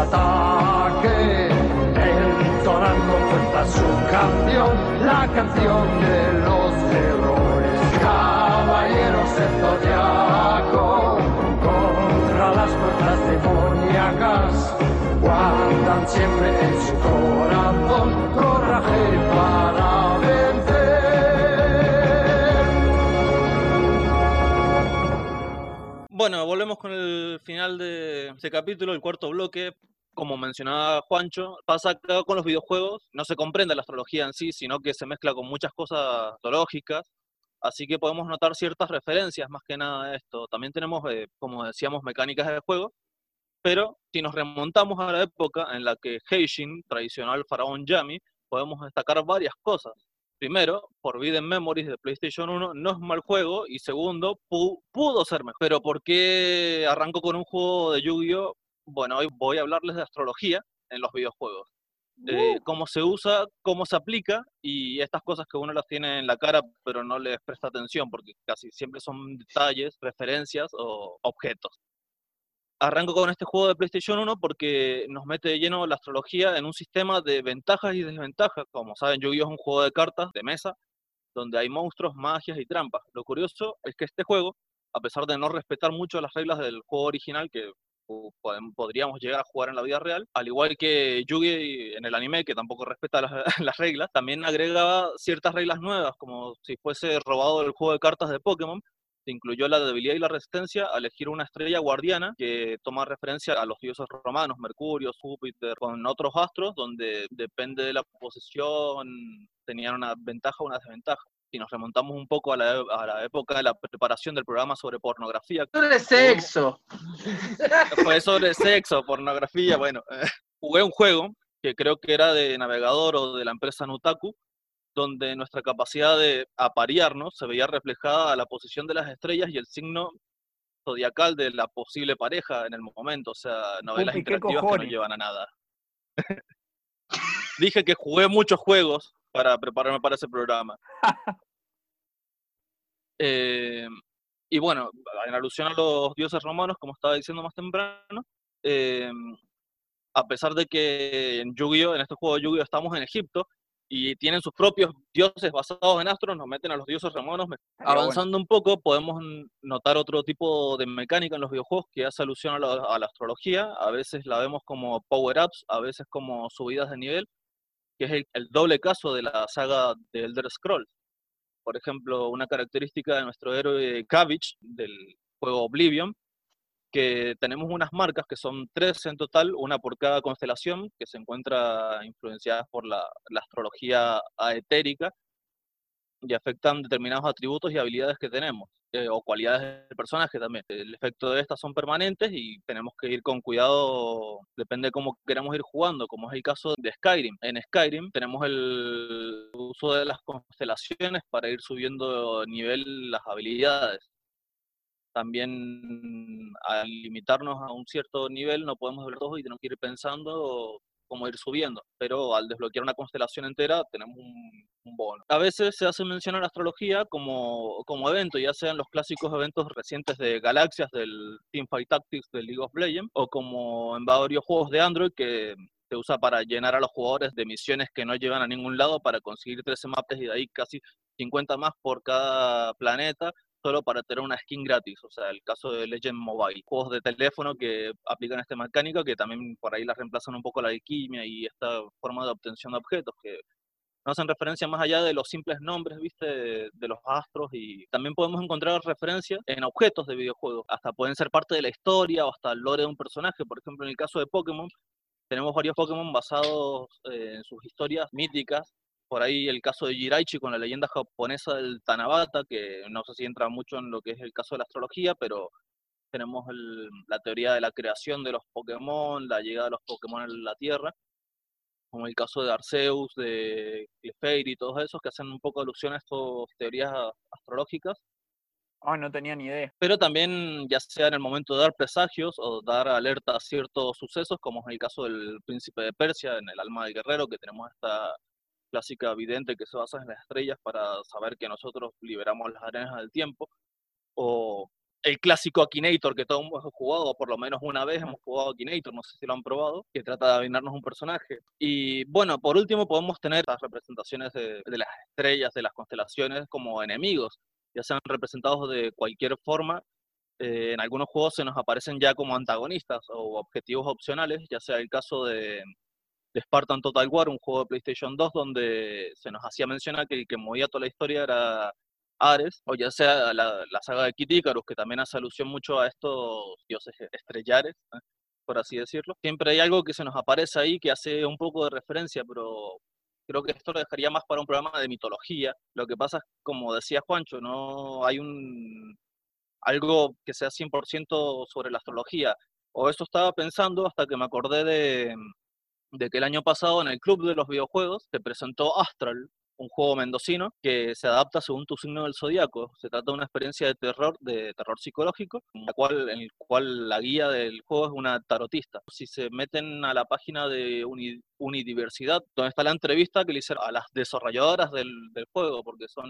Ataque, entonando fuerza su canción, la canción de los héroes. Caballeros del zodiaco, contra las fuerzas demoníacas, guardan siempre en su corazón coraje para vencer. Bueno, volvemos con el final de este capítulo, el cuarto bloque. Como mencionaba Juancho, pasa acá con los videojuegos, no se comprende la astrología en sí, sino que se mezcla con muchas cosas astrológicas, así que podemos notar ciertas referencias más que nada a esto. También tenemos, eh, como decíamos, mecánicas de juego, pero si nos remontamos a la época en la que Heishin traicionó al faraón Yami, podemos destacar varias cosas. Primero, Forbidden Memories de PlayStation 1 no es mal juego y segundo, pu- pudo ser mejor. Pero ¿por qué arranco con un juego de Yu-Gi-Oh? Bueno, hoy voy a hablarles de astrología en los videojuegos. eh, Uh. cómo se usa, cómo se aplica y estas cosas que uno las tiene en la cara pero no les presta atención porque casi siempre son detalles, referencias o objetos. Arranco con este juego de PlayStation 1 porque nos mete de lleno la astrología en un sistema de ventajas y desventajas. Como saben, Yu-Gi-Oh es un juego de cartas de mesa donde hay monstruos, magias y trampas. Lo curioso es que este juego, a pesar de no respetar mucho las reglas del juego original que podríamos llegar a jugar en la vida real, al igual que Yugi en el anime, que tampoco respeta las, [LAUGHS] las reglas, también agregaba ciertas reglas nuevas, como si fuese robado del juego de cartas de Pokémon, se incluyó la debilidad y la resistencia a elegir una estrella guardiana que toma referencia a los dioses romanos, Mercurio, Júpiter, con otros astros, donde depende de la posición, tenían una ventaja o una desventaja. Si nos remontamos un poco a la, a la época de la preparación del programa sobre pornografía. Sobre sexo. [LAUGHS] Fue sobre sexo, pornografía, bueno. jugué un juego que creo que era de navegador o de la empresa Nutaku, donde nuestra capacidad de aparearnos se veía reflejada a la posición de las estrellas y el signo zodiacal de la posible pareja en el momento, o sea, novelas Pupi, ¿qué interactivas que no llevan a nada. [LAUGHS] Dije que jugué muchos juegos para prepararme para ese programa. [LAUGHS] Eh, y bueno, en alusión a los dioses romanos, como estaba diciendo más temprano, eh, a pesar de que en Yu-Gi-Oh, en este juego de Yu-Gi-Oh estamos en Egipto y tienen sus propios dioses basados en astros, nos meten a los dioses romanos. bueno. Avanzando un poco, podemos notar otro tipo de mecánica en los videojuegos que hace alusión a la, a la astrología. A veces la vemos como power-ups, a veces como subidas de nivel, que es el, doble caso de la saga de Elder Scrolls. Por ejemplo, una característica de nuestro héroe Cabbage del juego Oblivion, que tenemos unas marcas que son tres en total, una por cada constelación, que se encuentra influenciadas por la, la astrología aetérica y afectan determinados atributos y habilidades que tenemos, eh, o cualidades del personaje también. El efecto de estas son permanentes y tenemos que ir con cuidado, depende de cómo queramos ir jugando, como es el caso de Skyrim. En Skyrim tenemos el uso de las constelaciones para ir subiendo nivel las habilidades también al limitarnos a un cierto nivel no podemos ver todo y tenemos que ir pensando cómo ir subiendo, pero al desbloquear una constelación entera tenemos un, un bono. A veces se hace mención a la astrología como, como evento, ya sean los clásicos eventos recientes de Galaxias del Teamfight Tactics del League of Legends, o como en varios juegos de Android que se usa para llenar a los jugadores de misiones que no llevan a ningún lado para conseguir 13 mapas y de ahí casi 50 más por cada planeta solo para tener una skin gratis, o sea, el caso de Legend Mobile, juegos de teléfono que aplican esta mecánica que también por ahí la reemplazan un poco la alquimia y esta forma de obtención de objetos que no hacen referencia más allá de los simples nombres, viste, de, de los astros y también podemos encontrar referencias en objetos de videojuegos, hasta pueden ser parte de la historia o hasta el lore de un personaje, por ejemplo, en el caso de Pokémon, tenemos varios Pokémon basados eh, en sus historias míticas por ahí el caso de Jiraichi con la leyenda japonesa del Tanabata, que no sé si entra mucho en lo que es el caso de la astrología, pero tenemos el- la teoría de la creación de los Pokémon, la llegada de los Pokémon a la Tierra, como el caso de Arceus, de Clefairy y todos esos que hacen un poco alusión a estas teorías astrológicas. Ay, no tenía ni idea. Pero también, ya sea en el momento de dar presagios o dar alerta a ciertos sucesos, como es el caso del príncipe de Persia en el alma del guerrero, que tenemos esta clásica vidente que se basa en las estrellas para saber que nosotros liberamos las arenas del tiempo, o el clásico Akinator que todos hemos jugado, o por lo menos una vez hemos jugado Akinator, no sé si lo han probado, que trata de adivinarnos un personaje. Y bueno, por último podemos tener las representaciones de, de las estrellas, de las constelaciones como enemigos, ya sean representados de cualquier forma. eh, en algunos juegos se nos aparecen ya como antagonistas o objetivos opcionales, ya sea el caso de, de Spartan Total War, un juego de PlayStation 2 donde se nos hacía mencionar que el que movía toda la historia era Ares, o ya sea la, saga de Kid Icarus, que también hace alusión mucho a estos dioses estrellares, ¿eh? por así decirlo. Siempre hay algo que se nos aparece ahí que hace un poco de referencia, pero creo que esto lo dejaría más para un programa de mitología. Lo que pasa es, como decía Juancho, no hay un algo que sea 100% sobre la astrología. O eso estaba pensando hasta que me acordé de, de que el año pasado en el Club de los Videojuegos se presentó Astral, un juego mendocino que se adapta según tu signo del zodiaco. Se trata de una experiencia de terror, de terror psicológico, en la cual, en el cual la guía del juego es una tarotista. Si se meten a la página de Uni- Unidiversidad, donde está la entrevista que le hicieron a las desarrolladoras del, del juego, porque son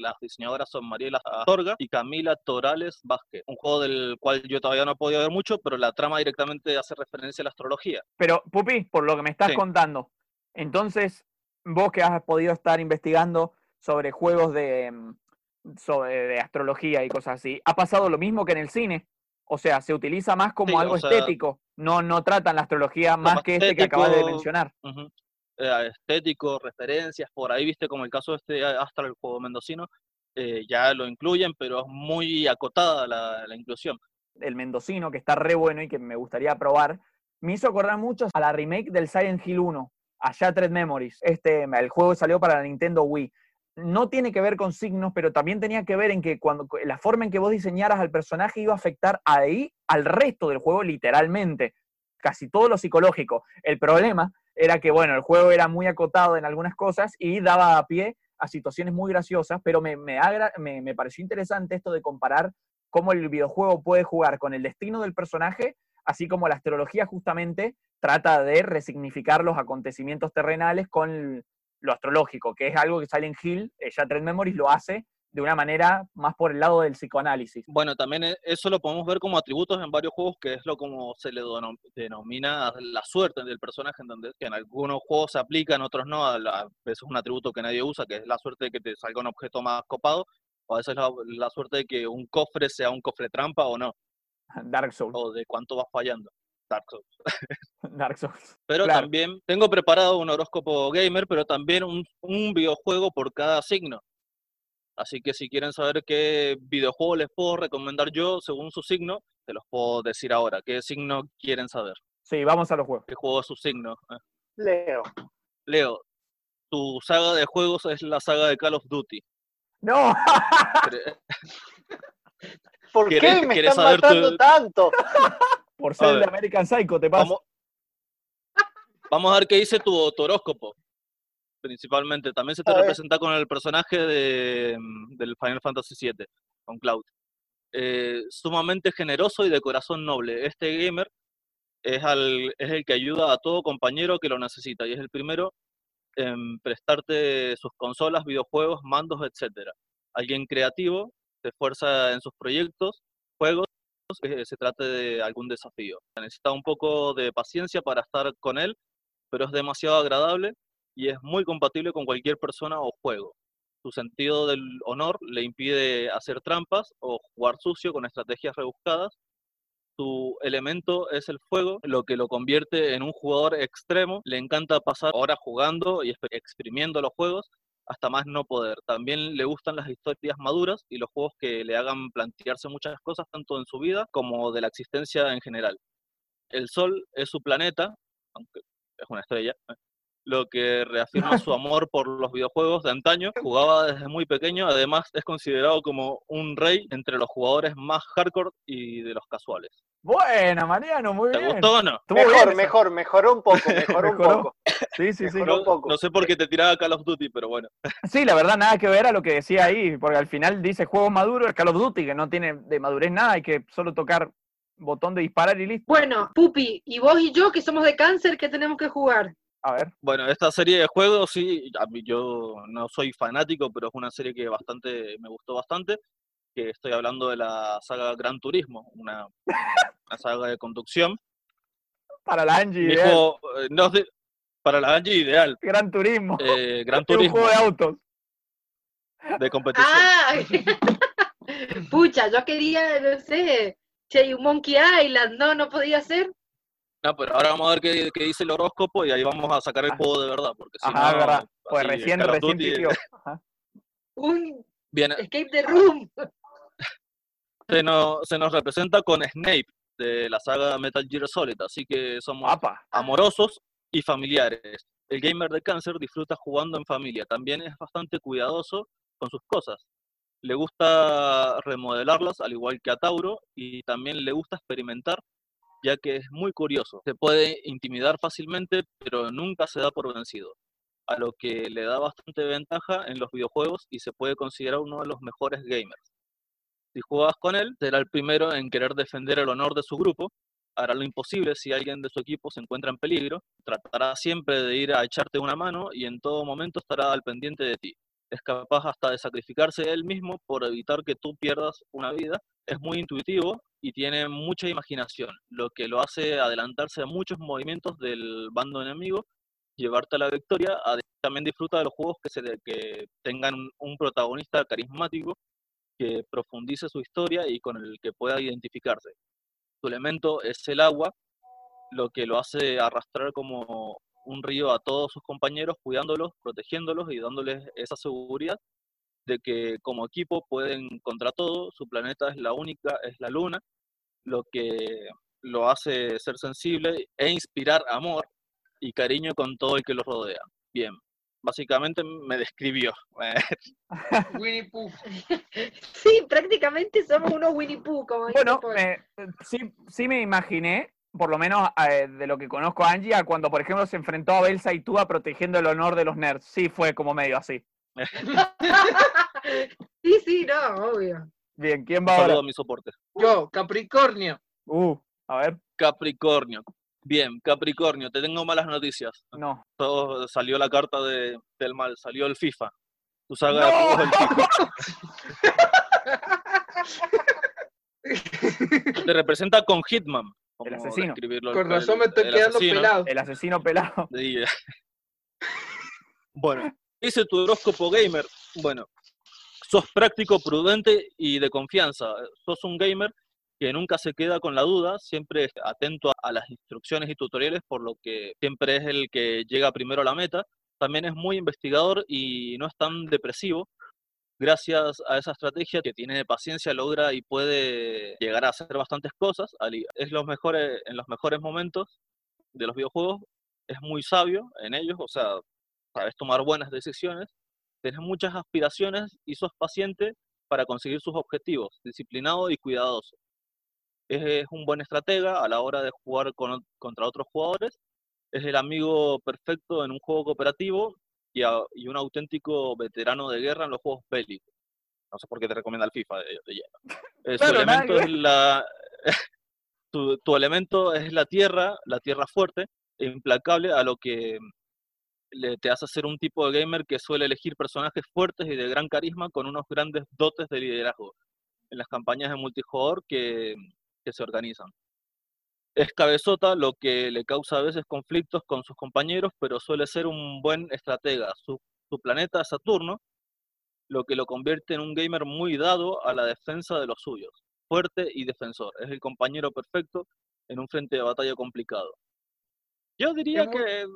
las diseñadoras son Mariela Astorga y Camila Torales Vázquez. Un juego del cual yo todavía no he podido ver mucho, pero la trama directamente hace referencia a la astrología. Pero, Pupi, por lo que me estás Sí. contando, entonces, vos que has podido estar investigando sobre juegos de, mm, sobre, de astrología y cosas así, ¿ha pasado lo mismo que en el cine? O sea, se utiliza más como Sí, algo o sea, estético, no, no tratan la astrología más más que este que acabas de estético, mencionar. Eh, estético, referencias, por ahí viste como el caso de este Astral, el juego mendocino, eh, ya lo incluyen, pero es muy acotada la, la inclusión. el mendocino, que está re bueno y que me gustaría probar, me hizo acordar mucho a la remake del Silent Hill 1, a Shattered Memories. Este, el juego salió para la Nintendo Wii. No tiene que ver con signos, pero también tenía que ver en que cuando la forma en que vos diseñaras al personaje iba a afectar ahí al resto del juego literalmente. Casi todo lo psicológico. El problema era que, bueno, el juego era muy acotado en algunas cosas y daba a pie a situaciones muy graciosas, pero me, me, agra- me, me pareció interesante esto de comparar cómo el videojuego puede jugar con el destino del personaje, así como la astrología justamente trata de resignificar los acontecimientos terrenales con lo astrológico, que es algo que Silent Hill, eh, Shattered Memories lo hace de una manera más por el lado del psicoanálisis. Bueno, también e- eso lo podemos ver como atributos en varios juegos, que es lo como se le denomina la suerte del personaje, en donde que en algunos juegos se aplica, en otros no, a veces es un atributo que nadie usa, que es la suerte de que te salga un objeto más copado, o a veces la, la suerte de que un cofre sea un cofre trampa o no, [LAUGHS] Dark Souls. o de cuánto vas fallando. Dark Souls. [LAUGHS] Dark Souls. [LAUGHS] Pero Claro. también tengo preparado un horóscopo gamer, pero también un, un videojuego por cada signo. Así que si quieren saber qué videojuego les puedo recomendar yo según su signo, se los puedo decir ahora. ¿Qué signo quieren saber? Sí, vamos a los juegos. ¿Qué juego es su signo? Eh, Leo. Leo, tu saga de juegos es la saga de Call of Duty. ¡No! ¿Por ¿Querés- qué me están tu- matando tanto? [LAUGHS] Por ser de. American Psycho, te pasa. Vamos, vamos a ver qué dice tu, tu horóscopo. Principalmente. También se te A ver. representa con el personaje de, mm, del Final Fantasy VII, con Cloud. Eh, sumamente generoso y de corazón noble. Este gamer es, al- es el que ayuda a todo compañero que lo necesita y es el primero en prestarte sus consolas, videojuegos, mandos, etc. Alguien creativo, se esfuerza en sus proyectos, juegos, que se trate de algún desafío. Necesita un poco de paciencia para estar con él, pero es demasiado agradable y es muy compatible con cualquier persona o juego. Su sentido del honor le impide hacer trampas o jugar sucio con estrategias rebuscadas. Su elemento es el fuego, lo que lo convierte en un jugador extremo. Le encanta pasar horas jugando y exp- exprimiendo los juegos hasta más no poder. También le gustan las historias maduras y los juegos que le hagan plantearse muchas cosas, tanto en su vida como de la existencia en general. El Sol es su planeta, aunque es una estrella, ¿eh? Lo que reafirma su [LAUGHS] amor por los videojuegos de antaño. Jugaba desde muy pequeño, además es considerado como un rey entre los jugadores más hardcore y de los casuales. Buena, Mariano, muy ¿Te bien. gustó o no? Mejor, mejor, mejoró un poco, mejoró un poco. Sí, sí, sí. Mejoró un No, poco. no sé por qué te tiraba Call of Duty, pero bueno. Sí, la verdad, nada que ver a lo que decía ahí, porque al final dice juegos maduros, Call of Duty, que no tiene de madurez nada, hay que solo tocar botón de disparar y listo. Bueno, Pupi, y vos y yo que somos de cáncer, ¿qué tenemos que jugar? A ver. Bueno, esta serie de juegos, sí, a mí yo no soy fanático, pero es una serie que bastante me gustó bastante. Que estoy hablando de la saga Gran Turismo, una, una saga de conducción. Para la Angie, ideal. eh, no para la Angie ideal. Gran Turismo. eh, Gran Es [LAUGHS] un Turismo juego de autos. de competición. Ah, [LAUGHS] pucha, yo quería, no sé, si hay un Monkey Island, no, no podía ser. No, pero ahora vamos a ver qué, qué dice el horóscopo y ahí vamos a sacar el Ah. juego de verdad. Porque si Ajá, no, verdad. Pues así, recién, recién. Ajá. Un Escape the Room. [LAUGHS] se, nos, se nos representa con Snape de la saga Metal Gear Solid, así que somos Apa. amorosos y familiares. El gamer de cáncer disfruta jugando en familia, también es bastante cuidadoso con sus cosas. Le gusta remodelarlas, al igual que a Tauro, y también le gusta experimentar, ya que es muy curioso. Se puede intimidar fácilmente, pero nunca se da por vencido. a lo que le da bastante ventaja en los videojuegos y se puede considerar uno de los mejores gamers. Si juegas con él, será el primero en querer defender el honor de su grupo, hará lo imposible si alguien de su equipo se encuentra en peligro, tratará siempre de ir a echarte una mano y en todo momento estará al pendiente de ti. Es capaz hasta de sacrificarse él mismo por evitar que tú pierdas una vida. Es muy intuitivo y tiene mucha imaginación, lo que lo hace adelantarse a muchos movimientos del bando enemigo llevarte a la victoria, también disfruta de los juegos que, se, que tengan un protagonista carismático que profundice su historia y con el que pueda identificarse. Su elemento es el agua, lo que lo hace arrastrar como un río a todos sus compañeros, cuidándolos, protegiéndolos y dándoles esa seguridad de que como equipo pueden contra todo, su planeta es la única, es la luna, lo que lo hace ser sensible e inspirar amor y cariño con todo el que lo rodea. Bien, básicamente me describió. [LAUGHS] Winnie Pooh. [LAUGHS] Sí, prácticamente somos unos Winnie Pooh, como Bueno, me- sí, sí me imaginé, por lo menos eh, de lo que conozco a Angie, a cuando por ejemplo se enfrentó a Belsa y Tua protegiendo el honor de los nerds. Sí, fue como medio así. [LAUGHS] sí, sí, no, obvio. Bien, ¿quién va ahora? saludo a mi soporte. Yo, Capricornio. Uh, a ver, Capricornio. Bien, Capricornio, te tengo malas noticias. no. Todo- salió la carta de- del mal, salió el FIFA. Tu saga de juegos del FIFA. Te representa con Hitman. como asesino. Con el- razón me estoy el quedando asesino. pelado. El asesino pelado. Sí. [LAUGHS] Bueno, dice tu horóscopo gamer. Bueno, sos práctico, prudente y de confianza. Sos un gamer que nunca se queda con la duda, siempre atento a las instrucciones y tutoriales, por lo que siempre es el que llega primero a la meta. También es muy investigador y no es tan depresivo. Gracias a esa estrategia que tiene paciencia, logra y puede llegar a hacer bastantes cosas. Es los mejores, en los mejores momentos de los videojuegos. Es muy sabio en ellos, o sea, sabes tomar buenas decisiones, tienes muchas aspiraciones y sos paciente para conseguir sus objetivos, disciplinado y cuidadoso. Es, un buen estratega a la hora de jugar con contra otros jugadores, es el amigo perfecto en un juego cooperativo y, a- y un auténtico veterano de guerra en los juegos bélicos. No sé por qué te recomienda el FIFA de, de lleno. [LAUGHS] Eh, su Claro, elemento es la, [LAUGHS] tu, tu elemento es la tierra, la tierra fuerte e implacable, a lo que le, te hace ser un tipo de gamer que suele elegir personajes fuertes y de gran carisma con unos grandes dotes de liderazgo en las campañas de multijugador que, que se organizan. Es cabezota, lo que le causa a veces conflictos con sus compañeros, pero suele ser un buen estratega. Su, su planeta es Saturno, lo que lo convierte en un gamer muy dado a la defensa de los suyos, fuerte y defensor. Es el compañero perfecto en un frente de batalla complicado. Yo diría que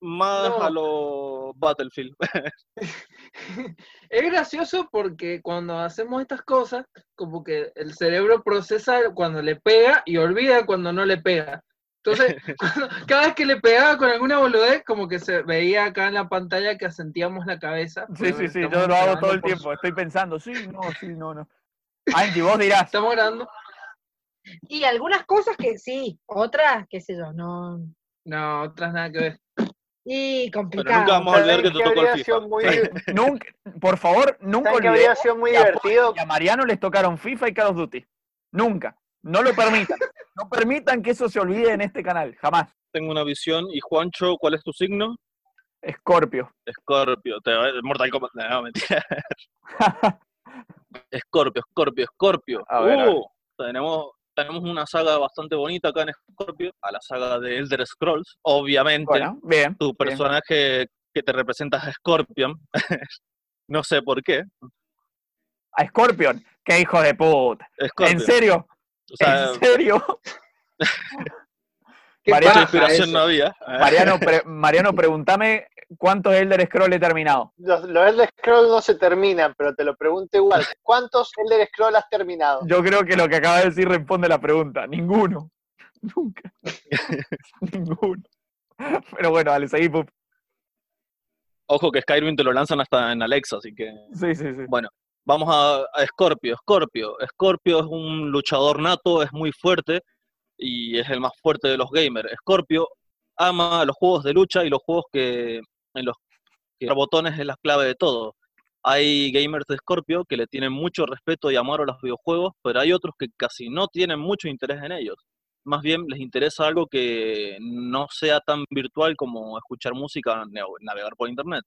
más No. a lo Battlefield. [LAUGHS] [LAUGHS] Es gracioso porque cuando hacemos estas cosas, como que el cerebro procesa cuando le pega y olvida cuando no le pega. Entonces, [LAUGHS] cuando- cada vez que le pegaba con alguna boludez, como que se veía acá en la pantalla que asentíamos la cabeza. Sí, sí, sí, yo lo hago todo el tiempo. Estoy pensando, sí, no, sí, no, no. Angie, vos dirás. Estamos grabando. Y algunas cosas que sí, otras, qué sé yo, no. No, otras nada que ver. Y Pero complicado. nunca vamos a olvidar que te tocó el FIFA. sido muy, [LAUGHS] Nunca, por favor, nunca ¿saben que habría olvidemos sido muy que a Paul divertido? y a Mariano les tocaron FIFA y Call of Duty. Nunca. No lo permitan. [LAUGHS] No permitan que eso se olvide en este canal. Jamás. Tengo una visión. Y Juancho, ¿cuál es tu signo? Escorpio. Escorpio. Te va- Mortal Kombat. No, mentira. [LAUGHS] Escorpio, Escorpio, Escorpio. A ver, a ver. Uh, tenemos, tenemos una saga bastante bonita acá en Escorpio, a la saga de Elder Scrolls. Obviamente, Bueno, bien. tu bien. personaje que te representa es Scorpion. [LAUGHS] no sé por qué. A Scorpion. Qué hijo de puta. Scorpion. ¿En serio? O sea, ¿En serio? [LAUGHS] ¿Qué Mariano, mucha paja inspiración eso? no había. Mariano, [LAUGHS] pre- Mariano, pregúntame cuántos Elder Scroll he terminado. Los, los Elder Scrolls no se terminan, pero te lo pregunto igual. ¿Cuántos Elder Scrolls has terminado? Yo creo que lo que acaba de decir responde la pregunta. Ninguno. Nunca. [LAUGHS] Ninguno. Pero bueno, dale, seguí, Pup. Ojo que Skyrim te lo lanzan hasta en Alexa, así que Sí, sí, sí. Bueno, vamos a, a Scorpio. Scorpio. Scorpio es un luchador nato, es muy fuerte y es el más fuerte de los gamers. Scorpio ama los juegos de lucha y los juegos que en los que botones es la clave de todo. Hay gamers de Scorpio que le tienen mucho respeto y amor a los videojuegos, pero hay otros que casi no tienen mucho interés en ellos. Más bien les interesa algo que no sea tan virtual como escuchar música o navegar por internet.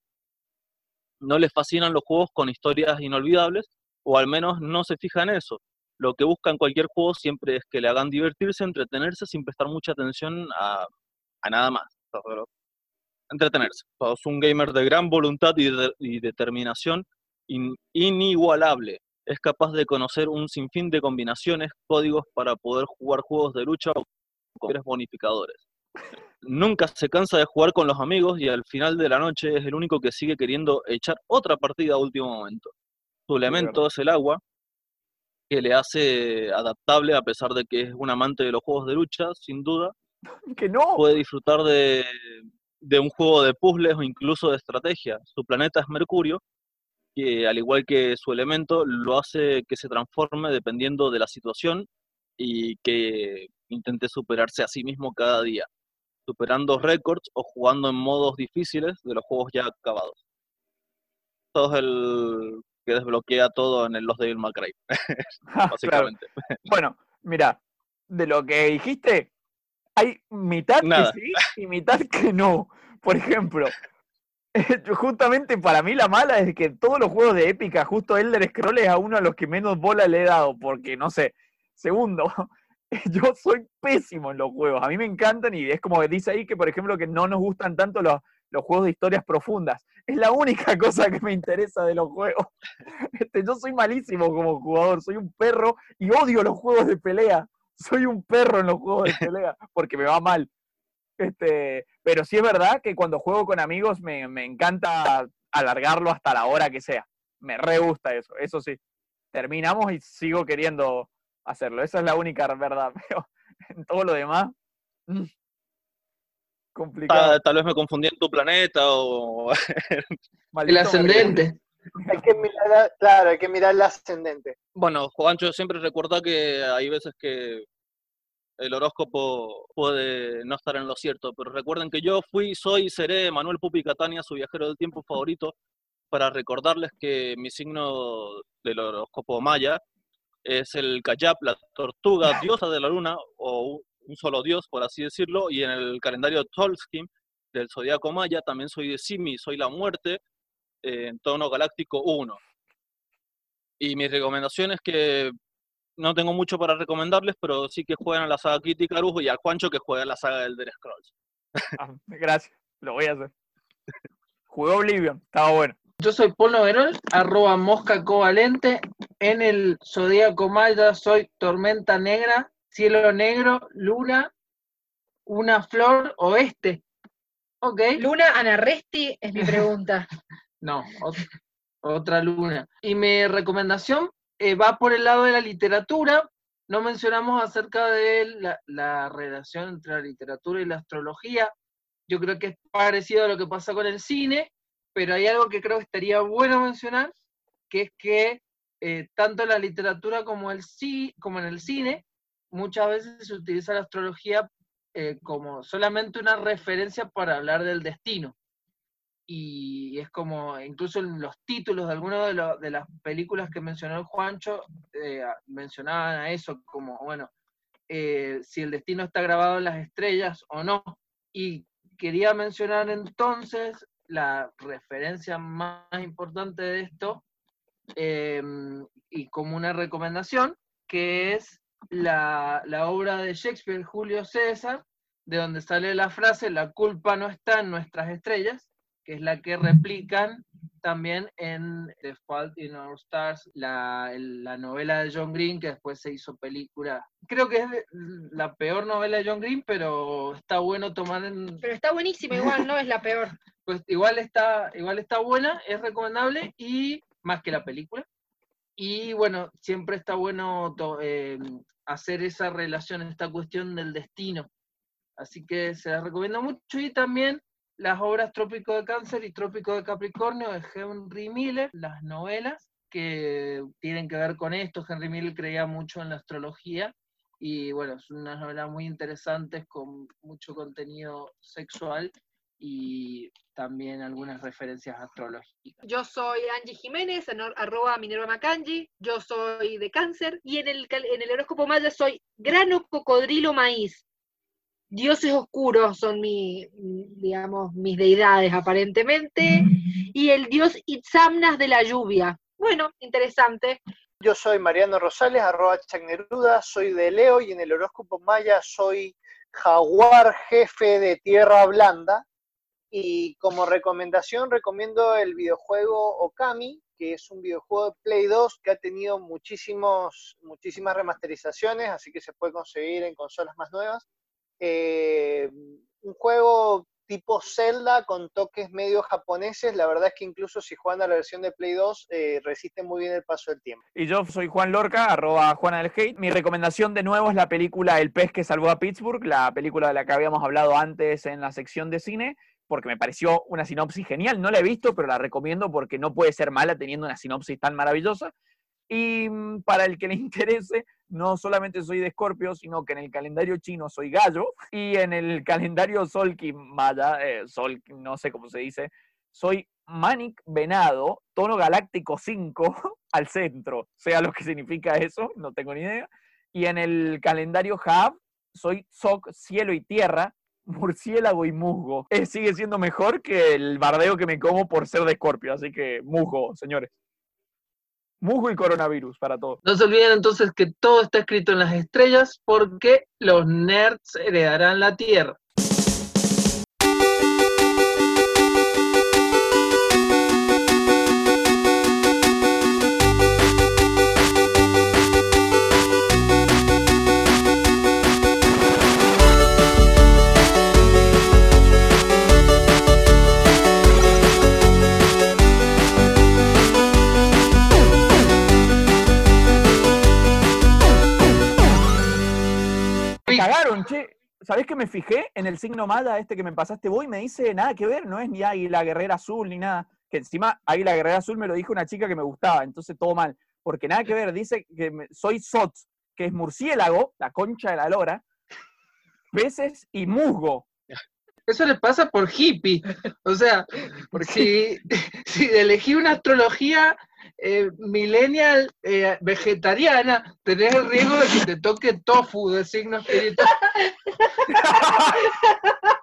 No les fascinan los juegos con historias inolvidables, o al menos no se fijan en eso. Lo que buscan cualquier juego siempre es que le hagan divertirse, entretenerse sin prestar mucha atención a, a nada más. Entretenerse. Es un gamer de gran voluntad y, de- y determinación in- inigualable. Es capaz de conocer un sinfín de combinaciones, códigos para poder jugar juegos de lucha o poderes bonificadores. Nunca se cansa de jugar con los amigos y al final de la noche es el único que sigue queriendo echar otra partida a último momento. Su elemento es el agua, que le hace adaptable a pesar de que es un amante de los juegos de lucha, sin duda. [LAUGHS] Que no. Puede disfrutar de, de un juego de puzzles o incluso de estrategia. Su planeta es Mercurio, que al igual que su elemento, lo hace que se transforme dependiendo de la situación y que intente superarse a sí mismo cada día, superando récords o jugando en modos difíciles de los juegos ya acabados. Todo es el que desbloquea todo en el Los Devil May Cry, [LAUGHS] básicamente. Bueno, mira, de lo que dijiste, hay mitad Nada. que sí y mitad que no. Por ejemplo, [LAUGHS] justamente para mí la mala es que todos los juegos de épica, justo Elder Scrolls es a uno a los que menos bola le he dado, porque no sé. Segundo, [LAUGHS] yo soy pésimo en los juegos. A mí me encantan y es como que dice ahí que, por ejemplo, que no nos gustan tanto los, los juegos de historias profundas. Es la única cosa que me interesa de los juegos. Este, yo soy malísimo como jugador, soy un perro y odio los juegos de pelea. Soy un perro en los juegos de pelea [LAUGHS] porque me va mal. Este, pero sí es verdad que cuando juego con amigos me, me encanta alargarlo hasta la hora que sea. Me re gusta eso, eso sí. Terminamos y sigo queriendo hacerlo. Esa es la única verdad. [LAUGHS] Pero en todo lo demás, mm, complicado. Tal, tal vez me confundí en tu planeta o... [LAUGHS] El ascendente. Hay que mirar, claro, hay que mirar el ascendente. Bueno, Juancho siempre recuerda que hay veces que el horóscopo puede no estar en lo cierto, pero recuerden que yo fui, soy y seré Manuel Pupi Catania, su viajero del tiempo favorito, para recordarles que mi signo del horóscopo maya es el Cayap, la tortuga diosa de la luna, o un- solo dios, por así decirlo, y en el calendario Tolskim del zodiaco maya también soy de Simi, soy la muerte, eh, en tono galáctico 1. Y mi recomendación es que no tengo mucho para recomendarles, pero sí que jueguen a la saga Kitty Icarus y al Juancho que juegue a la saga del Elder Scrolls. Ah, gracias, lo voy a hacer. Jugué Oblivion, estaba bueno. Yo soy Polo Verón, arroba mosca covalente. En el Zodíaco Maya soy tormenta negra, cielo negro, luna, una flor oeste. Ok. Luna Anarresti es mi pregunta. [LAUGHS] No, ot- otra luna. Y mi recomendación eh, va por el lado de la literatura. No mencionamos acerca de la, la relación entre la literatura y la astrología. Yo creo que es parecido a lo que pasa con el cine, pero hay algo que creo que estaría bueno mencionar, que es que eh, tanto en la literatura como, el ci- como en el cine, muchas veces se utiliza la astrología eh, como solamente una referencia para hablar del destino y es como, incluso en los títulos de algunas de, las películas que mencionó Juancho, eh, mencionaban a eso como, bueno, eh, si el destino está grabado en las estrellas o no. Y quería mencionar entonces la referencia más importante de esto, eh, y como una recomendación, que es la, la obra de Shakespeare, Julio César, de donde sale la frase, la culpa no está en nuestras estrellas, que es la que replican también en The Fault in Our Stars, la, el- la novela de John Green, que después se hizo película. Creo que es la peor novela de John Green, pero está bueno tomar en... Pero está buenísima igual, no es la peor. [LAUGHS] Pues igual está, igual está buena, es recomendable, y más que la película. Y bueno, siempre está bueno eh, hacer esa relación, esta cuestión del destino. Así que se las recomiendo mucho. Y también las obras Trópico de Cáncer y Trópico de Capricornio de Henry Miller, las novelas que tienen que ver con esto. Henry Miller creía mucho en la astrología y bueno, son unas novelas muy interesantes con mucho contenido sexual y también algunas referencias astrológicas. Yo soy Angie Jiménez, en or- arroba Minerva Macangi, yo soy de cáncer, y en el, en el horóscopo maya soy grano, cocodrilo, maíz. Dioses oscuros son mi, digamos, mis deidades aparentemente, y el dios Itzamnas de la lluvia. Bueno, interesante. Yo soy Mariano Rosales, arroba Chagneruda, soy de Leo y en el horóscopo maya soy jaguar jefe de tierra blanda. Y como recomendación recomiendo el videojuego Okami, que es un videojuego de Play 2 que ha tenido muchísimos, muchísimas remasterizaciones, así que se puede conseguir en consolas más nuevas. Eh, un juego tipo Zelda con toques medio japoneses, la verdad es que incluso si juegan a la versión de Play 2 eh, resiste muy bien el paso del tiempo. Y yo soy Juan Lorca, arroba Juana del Hate. Mi recomendación de nuevo es la película El pez que salvó a Pittsburgh, la película de la que habíamos hablado antes en la sección de cine, porque me pareció una sinopsis genial. No la he visto, pero la recomiendo porque no puede ser mala teniendo una sinopsis tan maravillosa. Y mm, para el que le [LAUGHS] interese, no solamente soy de Escorpio, sino que en el calendario chino soy gallo y en el calendario Solki Maya, eh, Sol, no sé cómo se dice, soy Manic Venado, tono galáctico 5 [LAUGHS] al centro, sea lo que significa eso, no tengo ni idea. Y en el calendario Hav soy Zoc, cielo y tierra, [LAUGHS] murciélago y musgo. Eh, sigue siendo mejor que el bardeo que me como por ser de Escorpio, así que musgo, señores. Musgo y coronavirus para todos. No se olviden entonces que todo está escrito en las estrellas porque los nerds heredarán la Tierra. Cagaron, che. ¿Sabés que me fijé en el signo maya este que me pasaste vos y me dice nada que ver? No es ni águila guerrera azul ni nada. Que encima águila guerrera azul me lo dijo una chica que me gustaba, entonces todo mal. Porque nada que ver, dice que me- soy sot, que es murciélago, la concha de la lora, peces y musgo. Eso le pasa por hippie. O sea, [LAUGHS] si, si elegí una astrología eh, millennial eh, vegetariana, tenés el riesgo de que te toque tofu de signo espiritual. [LAUGHS]